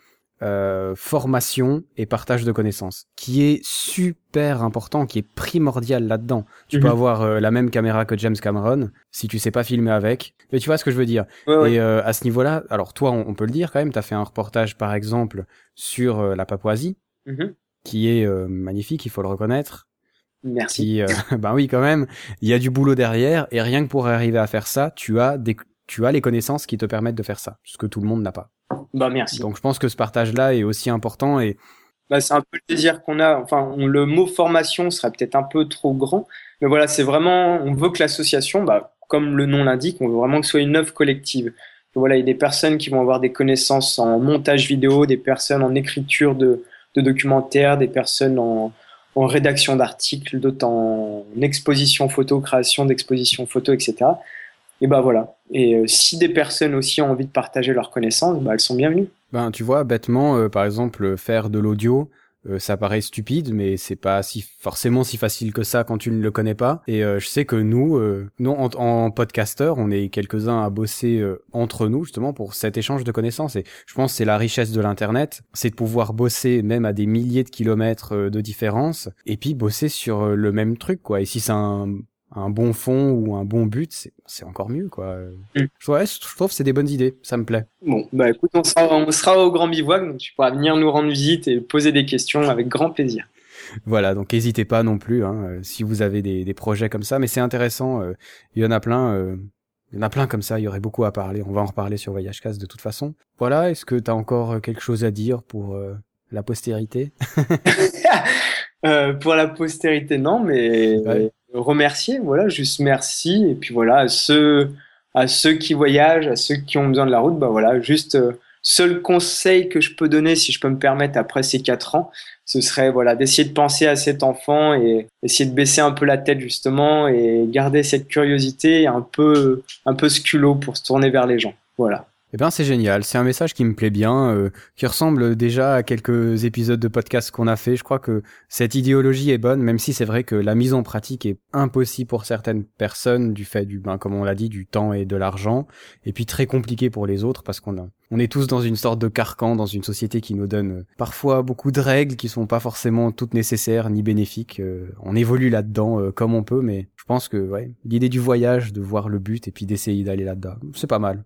euh, formation et partage de connaissances, qui est super important, qui est primordial là-dedans. Tu peux mhm. avoir euh, la même caméra que James Cameron, si tu sais pas filmer avec. Mais tu vois ce que je veux dire Et euh, à ce niveau-là, alors toi, on, peut le dire quand même, tu as fait un reportage par exemple sur la Papouasie, mhm. qui est magnifique, il faut le reconnaître. Merci. Euh, ben oui, quand même, il y a du boulot derrière et rien que pour arriver à faire ça, tu as des, tu as les connaissances qui te permettent de faire ça, ce que tout le monde n'a pas. Bah merci. Donc je pense que ce partage-là est aussi important et bah, c'est un peu le désir qu'on a. Enfin, le mot formation serait peut-être un peu trop grand, mais voilà, c'est vraiment, on veut que l'association, bah, comme le nom l'indique, on veut vraiment que ce soit une œuvre collective. voilà, il y a des personnes qui vont avoir des connaissances en montage vidéo, des personnes en écriture de, de documentaires, des personnes en, en rédaction d'articles, d'autres en exposition photo, création d'expositions photo, etc. Et ben voilà. Et euh, si des personnes aussi ont envie de partager leurs connaissances, bah, elles sont bienvenues. Ben tu vois, bêtement, euh, par exemple, faire de l'audio, euh, ça paraît stupide, mais c'est pas si forcément si facile que ça quand tu ne le connais pas. Et je sais que nous, nous en, en on est quelques-uns à bosser entre nous justement pour cet échange de connaissances. Et je pense que c'est la richesse de l'internet, c'est de pouvoir bosser même à des milliers de kilomètres de différence, et puis bosser sur le même truc quoi. Et si c'est un un bon fond ou un bon but, c'est encore mieux, quoi. Mm. Je, trouve que c'est des bonnes idées, ça me plaît. Bon, bah écoute, on sera, au Grand Bivouac, donc tu pourras venir nous rendre visite et poser des questions avec grand plaisir. Voilà, donc n'hésitez pas non plus, hein, euh, si vous avez des, projets comme ça, mais c'est intéressant, euh, il y en a plein, euh, il y en a plein comme ça, il y aurait beaucoup à parler, on va en reparler sur Voyage Casse de toute façon. Voilà, est-ce que tu as encore quelque chose à dire pour la postérité? Pour la postérité, non, mais remercier, voilà, juste merci. Et puis voilà, à ceux, à ceux qui voyagent, à ceux qui ont besoin de la route, bah voilà, juste euh, seul conseil que je peux donner, si je peux me permettre, après ces quatre ans, ce serait voilà d'essayer de penser à cet enfant et essayer de baisser un peu la tête justement et garder cette curiosité un peu un peu ce pour se tourner vers les gens. Voilà. Eh bien, c'est génial. C'est un message qui me plaît bien, euh, qui ressemble déjà à quelques épisodes de podcast qu'on a fait. Je crois que cette idéologie est bonne, même si c'est vrai que la mise en pratique est impossible pour certaines personnes du fait du, ben, comme on l'a dit, du temps et de l'argent, et puis très compliqué pour les autres parce qu'on on est tous dans une sorte de carcan, dans une société qui nous donne euh, parfois beaucoup de règles qui sont pas forcément toutes nécessaires ni bénéfiques. Euh, on évolue là-dedans comme on peut, mais je pense que ouais, l'idée du voyage, de voir le but et puis d'essayer d'aller là-dedans, c'est pas mal.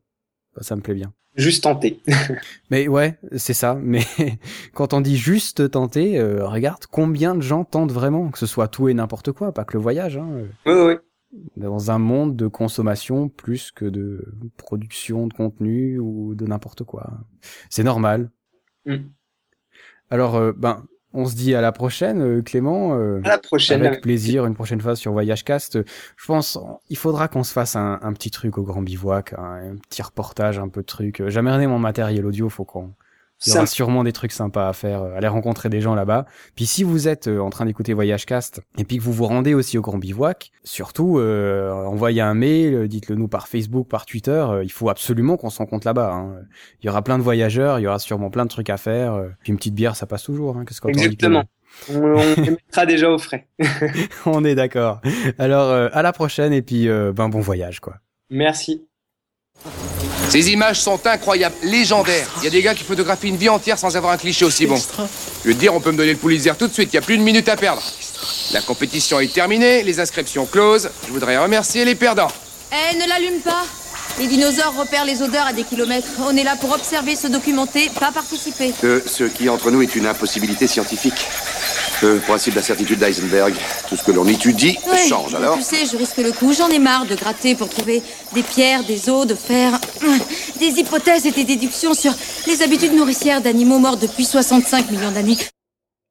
Bah, ça me plaît bien. Juste tenter. mais ouais, c'est ça. Mais quand on dit juste tenter, euh, regarde combien de gens tentent vraiment, que ce soit tout et n'importe quoi, pas que le voyage. Hein. Oui, oui. Dans un monde de consommation plus que de production de contenu ou de n'importe quoi. C'est normal. Mm. Alors, euh, ben, on se dit à la prochaine, euh, Clément. Euh, à la prochaine. Avec plaisir, une prochaine fois sur Voyage Cast. Je pense, il faudra qu'on se fasse un, petit truc au Grand Bivouac, un, petit reportage, un peu de truc. Jamais mon matériel audio, faut qu'on il y aura sûrement des trucs sympas à faire, euh, aller rencontrer des gens là-bas. Puis si vous êtes euh, en train d'écouter Voyage Cast et puis que vous vous rendez aussi au Grand Bivouac, surtout euh, envoyez un mail, dites-le nous par Facebook, par Twitter. il faut absolument qu'on se rencontre là-bas. Hein. Il y aura plein de voyageurs, il y aura sûrement plein de trucs à faire. puis une petite bière, ça passe toujours. Hein. Qu'est-ce Exactement. on, on mettra déjà au frais. on est d'accord. Alors à la prochaine et puis ben bon voyage quoi. Merci. Ces images sont incroyables, légendaires. Il y a des gars qui photographient une vie entière sans avoir un cliché aussi bon. Je veux te dire, on peut me donner le Pulitzer tout de suite, il n'y a plus une minute à perdre. La compétition est terminée, les inscriptions closes. Je voudrais remercier les perdants. Eh, ne l'allume pas Les dinosaures repèrent les odeurs à des kilomètres. On est là pour observer, se documenter, pas participer. Euh, ce qui entre nous est une impossibilité scientifique. Le principe de la certitude d'Eisenberg. Tout ce que l'on étudie change alors. Tu sais, je risque le coup. J'en ai marre de gratter pour trouver des pierres, des os, de fer, des hypothèses et des déductions sur les habitudes nourricières d'animaux morts depuis 65 millions d'années.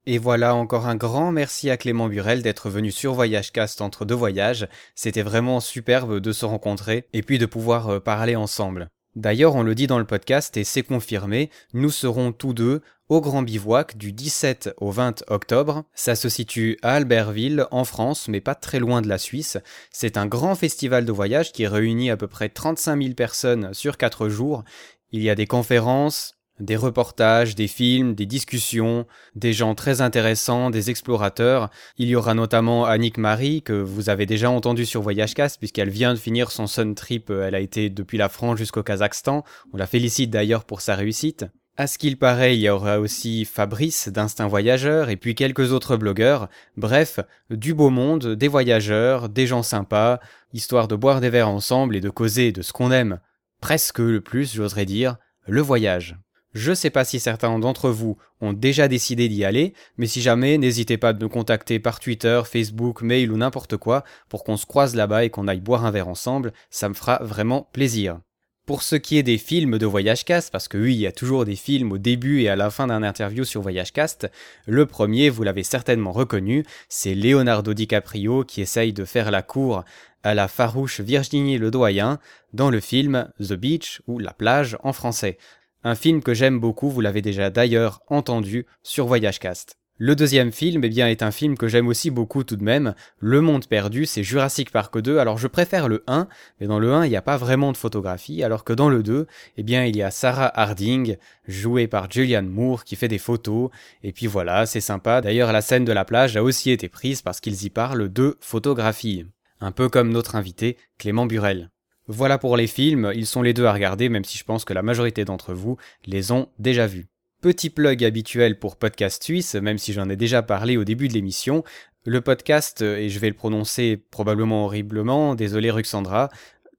Et voilà encore un grand merci à Clément Burel d'être venu sur Voyage Cast entre deux voyages. C'était vraiment superbe de se rencontrer et puis de pouvoir euh, parler ensemble. D'ailleurs, on le dit dans le podcast et c'est confirmé, nous serons tous deux au Grand Bivouac du 17 au 20 octobre. Ça se situe à Albertville, en France, mais pas très loin de la Suisse. C'est un grand festival de voyage qui réunit à peu près 35 000 personnes sur 4 jours. Il y a des conférences, des reportages, des films, des discussions, des gens très intéressants, des explorateurs. Il y aura notamment Annick Marie, que vous avez déjà entendu sur Voyagecast, puisqu'elle vient de finir son Sun Trip. Elle a été depuis la France jusqu'au Kazakhstan. On la félicite d'ailleurs pour sa réussite. À ce qu'il paraît, il y aura aussi Fabrice d'Instinct Voyageur et puis quelques autres blogueurs. Bref, du beau monde, des voyageurs, des gens sympas, histoire de boire des verres ensemble et de causer de ce qu'on aime. Presque le plus, j'oserais dire, le voyage. Je sais pas si certains d'entre vous ont déjà décidé d'y aller, mais si jamais, n'hésitez pas de nous contacter par Twitter, Facebook, mail ou n'importe quoi pour qu'on se croise là-bas et qu'on aille boire un verre ensemble, ça me fera vraiment plaisir. Pour ce qui est des films de Voyage Cast, parce que oui, il y a toujours des films au début et à la fin d'un interview sur Voyage Cast, le premier, vous l'avez certainement reconnu, c'est Leonardo DiCaprio qui essaye de faire la cour à la farouche Virginie Ledoyen dans le film The Beach ou La plage en français. Un film que j'aime beaucoup, vous l'avez déjà d'ailleurs entendu sur Voyage Cast. Le deuxième film, eh bien, est un film que j'aime aussi beaucoup tout de même. Le Monde Perdu, c'est Jurassic Park 2. Alors, je préfère le 1, mais dans le 1, il n'y a pas vraiment de photographie, alors que dans le 2, eh bien, il y a Sarah Harding, jouée par Julianne Moore, qui fait des photos. Et puis voilà, c'est sympa. D'ailleurs, la scène de la plage a aussi été prise parce qu'ils y parlent de photographie. Un peu comme notre invité, Clément Burel. Voilà pour les films, ils sont les deux à regarder, même si je pense que la majorité d'entre vous les ont déjà vus. Petit plug habituel pour Podcast Suisse, même si j'en ai déjà parlé au début de l'émission. Le podcast, et je vais le prononcer probablement horriblement, désolé Ruxandra,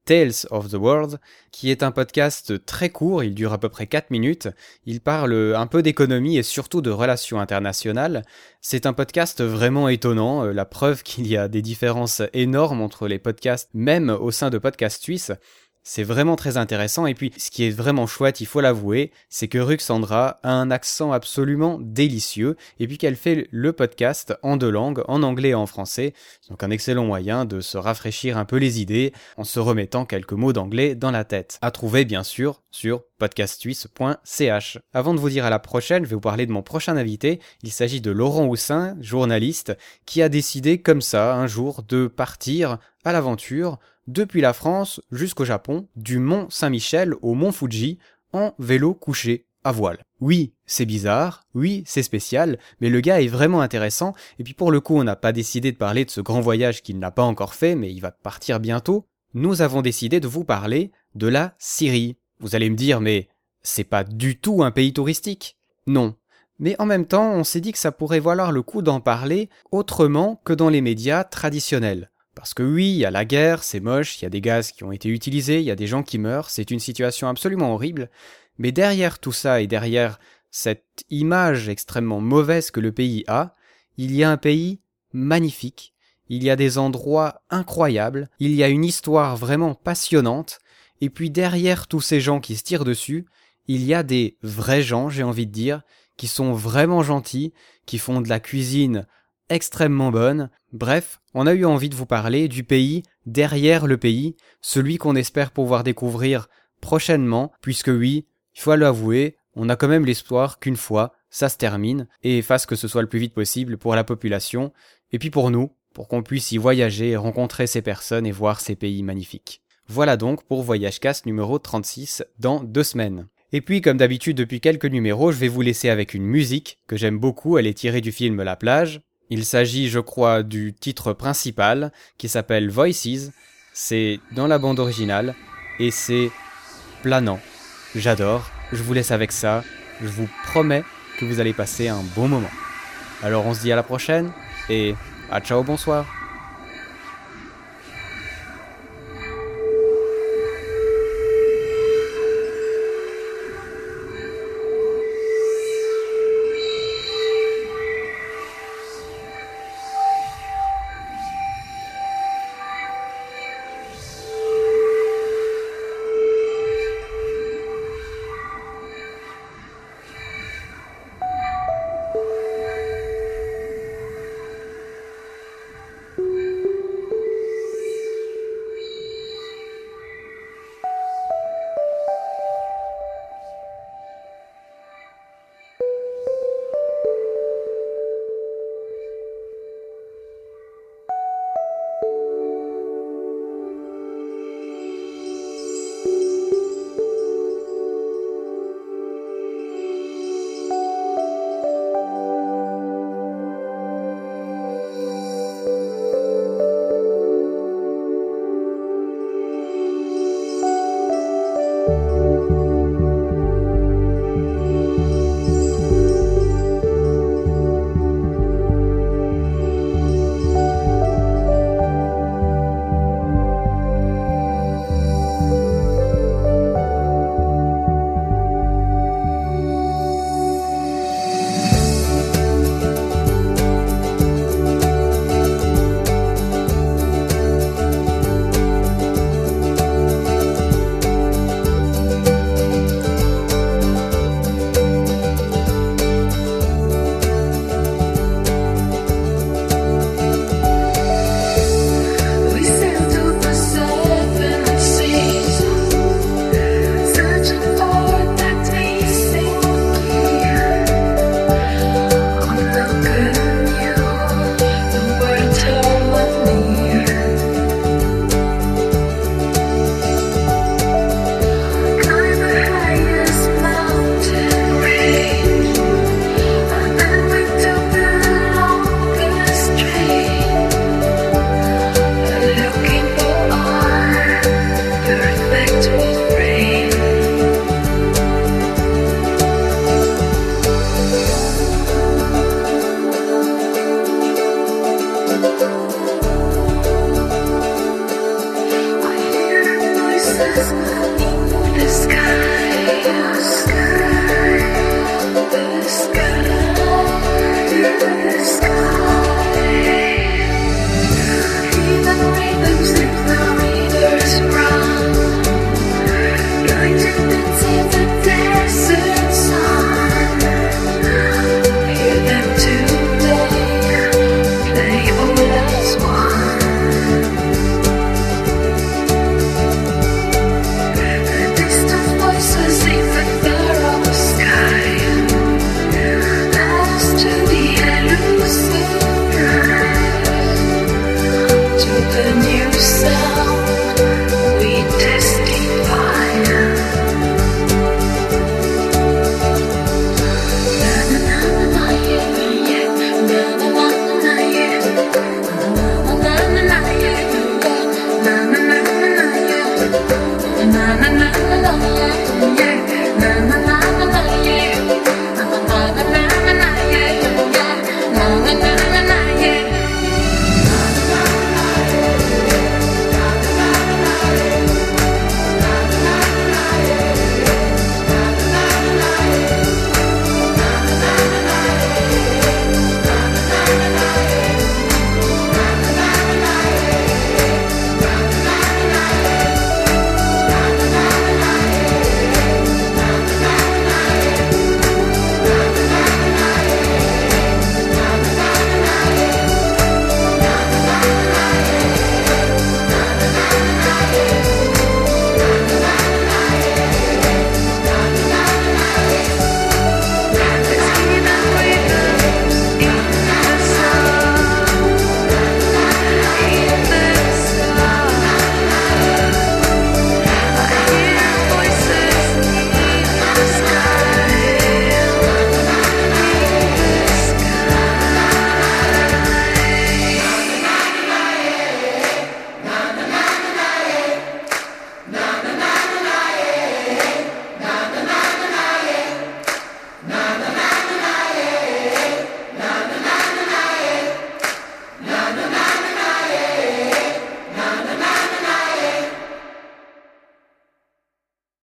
Tales of the World, qui est un podcast très court, il dure à peu près 4 minutes, il parle un peu d'économie et surtout de relations internationales. C'est un podcast vraiment étonnant, la preuve qu'il y a des différences énormes entre les podcasts, même au sein de Podcast Suisse. C'est vraiment très intéressant et puis ce qui est vraiment chouette, il faut l'avouer, c'est que Ruxandra a un accent absolument délicieux et puis qu'elle fait le podcast en deux langues, en anglais et en français. Donc un excellent moyen de se rafraîchir un peu les idées en se remettant quelques mots d'anglais dans la tête. À trouver bien sûr sur podcastsuisse.ch. Avant de vous dire à la prochaine, je vais vous parler de mon prochain invité. Il s'agit de Laurent Houssin, journaliste, qui a décidé comme ça un jour de partir à l'aventure depuis la France jusqu'au Japon, du mont Saint-Michel au mont Fuji, en vélo couché à voile. Oui, c'est bizarre, oui, c'est spécial, mais le gars est vraiment intéressant, et puis pour le coup on n'a pas décidé de parler de ce grand voyage qu'il n'a pas encore fait, mais il va partir bientôt. Nous avons décidé de vous parler de la Syrie. Vous allez me dire, mais c'est pas du tout un pays touristique. Non. Mais en même temps, on s'est dit que ça pourrait valoir le coup d'en parler autrement que dans les médias traditionnels. Parce que oui, il y a la guerre, c'est moche, il y a des gaz qui ont été utilisés, il y a des gens qui meurent, c'est une situation absolument horrible, mais derrière tout ça et derrière cette image extrêmement mauvaise que le pays a, il y a un pays magnifique, il y a des endroits incroyables, il y a une histoire vraiment passionnante, et puis derrière tous ces gens qui se tirent dessus, il y a des vrais gens, j'ai envie de dire, qui sont vraiment gentils, qui font de la cuisine extrêmement bonne. Bref, on a eu envie de vous parler du pays derrière le pays, celui qu'on espère pouvoir découvrir prochainement, puisque oui, il faut l'avouer, on a quand même l'espoir qu'une fois, ça se termine et fasse que ce soit le plus vite possible pour la population, et puis pour nous, pour qu'on puisse y voyager, rencontrer ces personnes et voir ces pays magnifiques. Voilà donc pour Voyage Cast numéro 36 dans deux semaines. Et puis, comme d'habitude depuis quelques numéros, je vais vous laisser avec une musique que j'aime beaucoup, elle est tirée du film La plage, il s'agit, je crois, du titre principal qui s'appelle Voices. C'est dans la bande originale et c'est planant. J'adore. Je vous laisse avec ça. Je vous promets que vous allez passer un bon moment. Alors on se dit à la prochaine et à ciao bonsoir.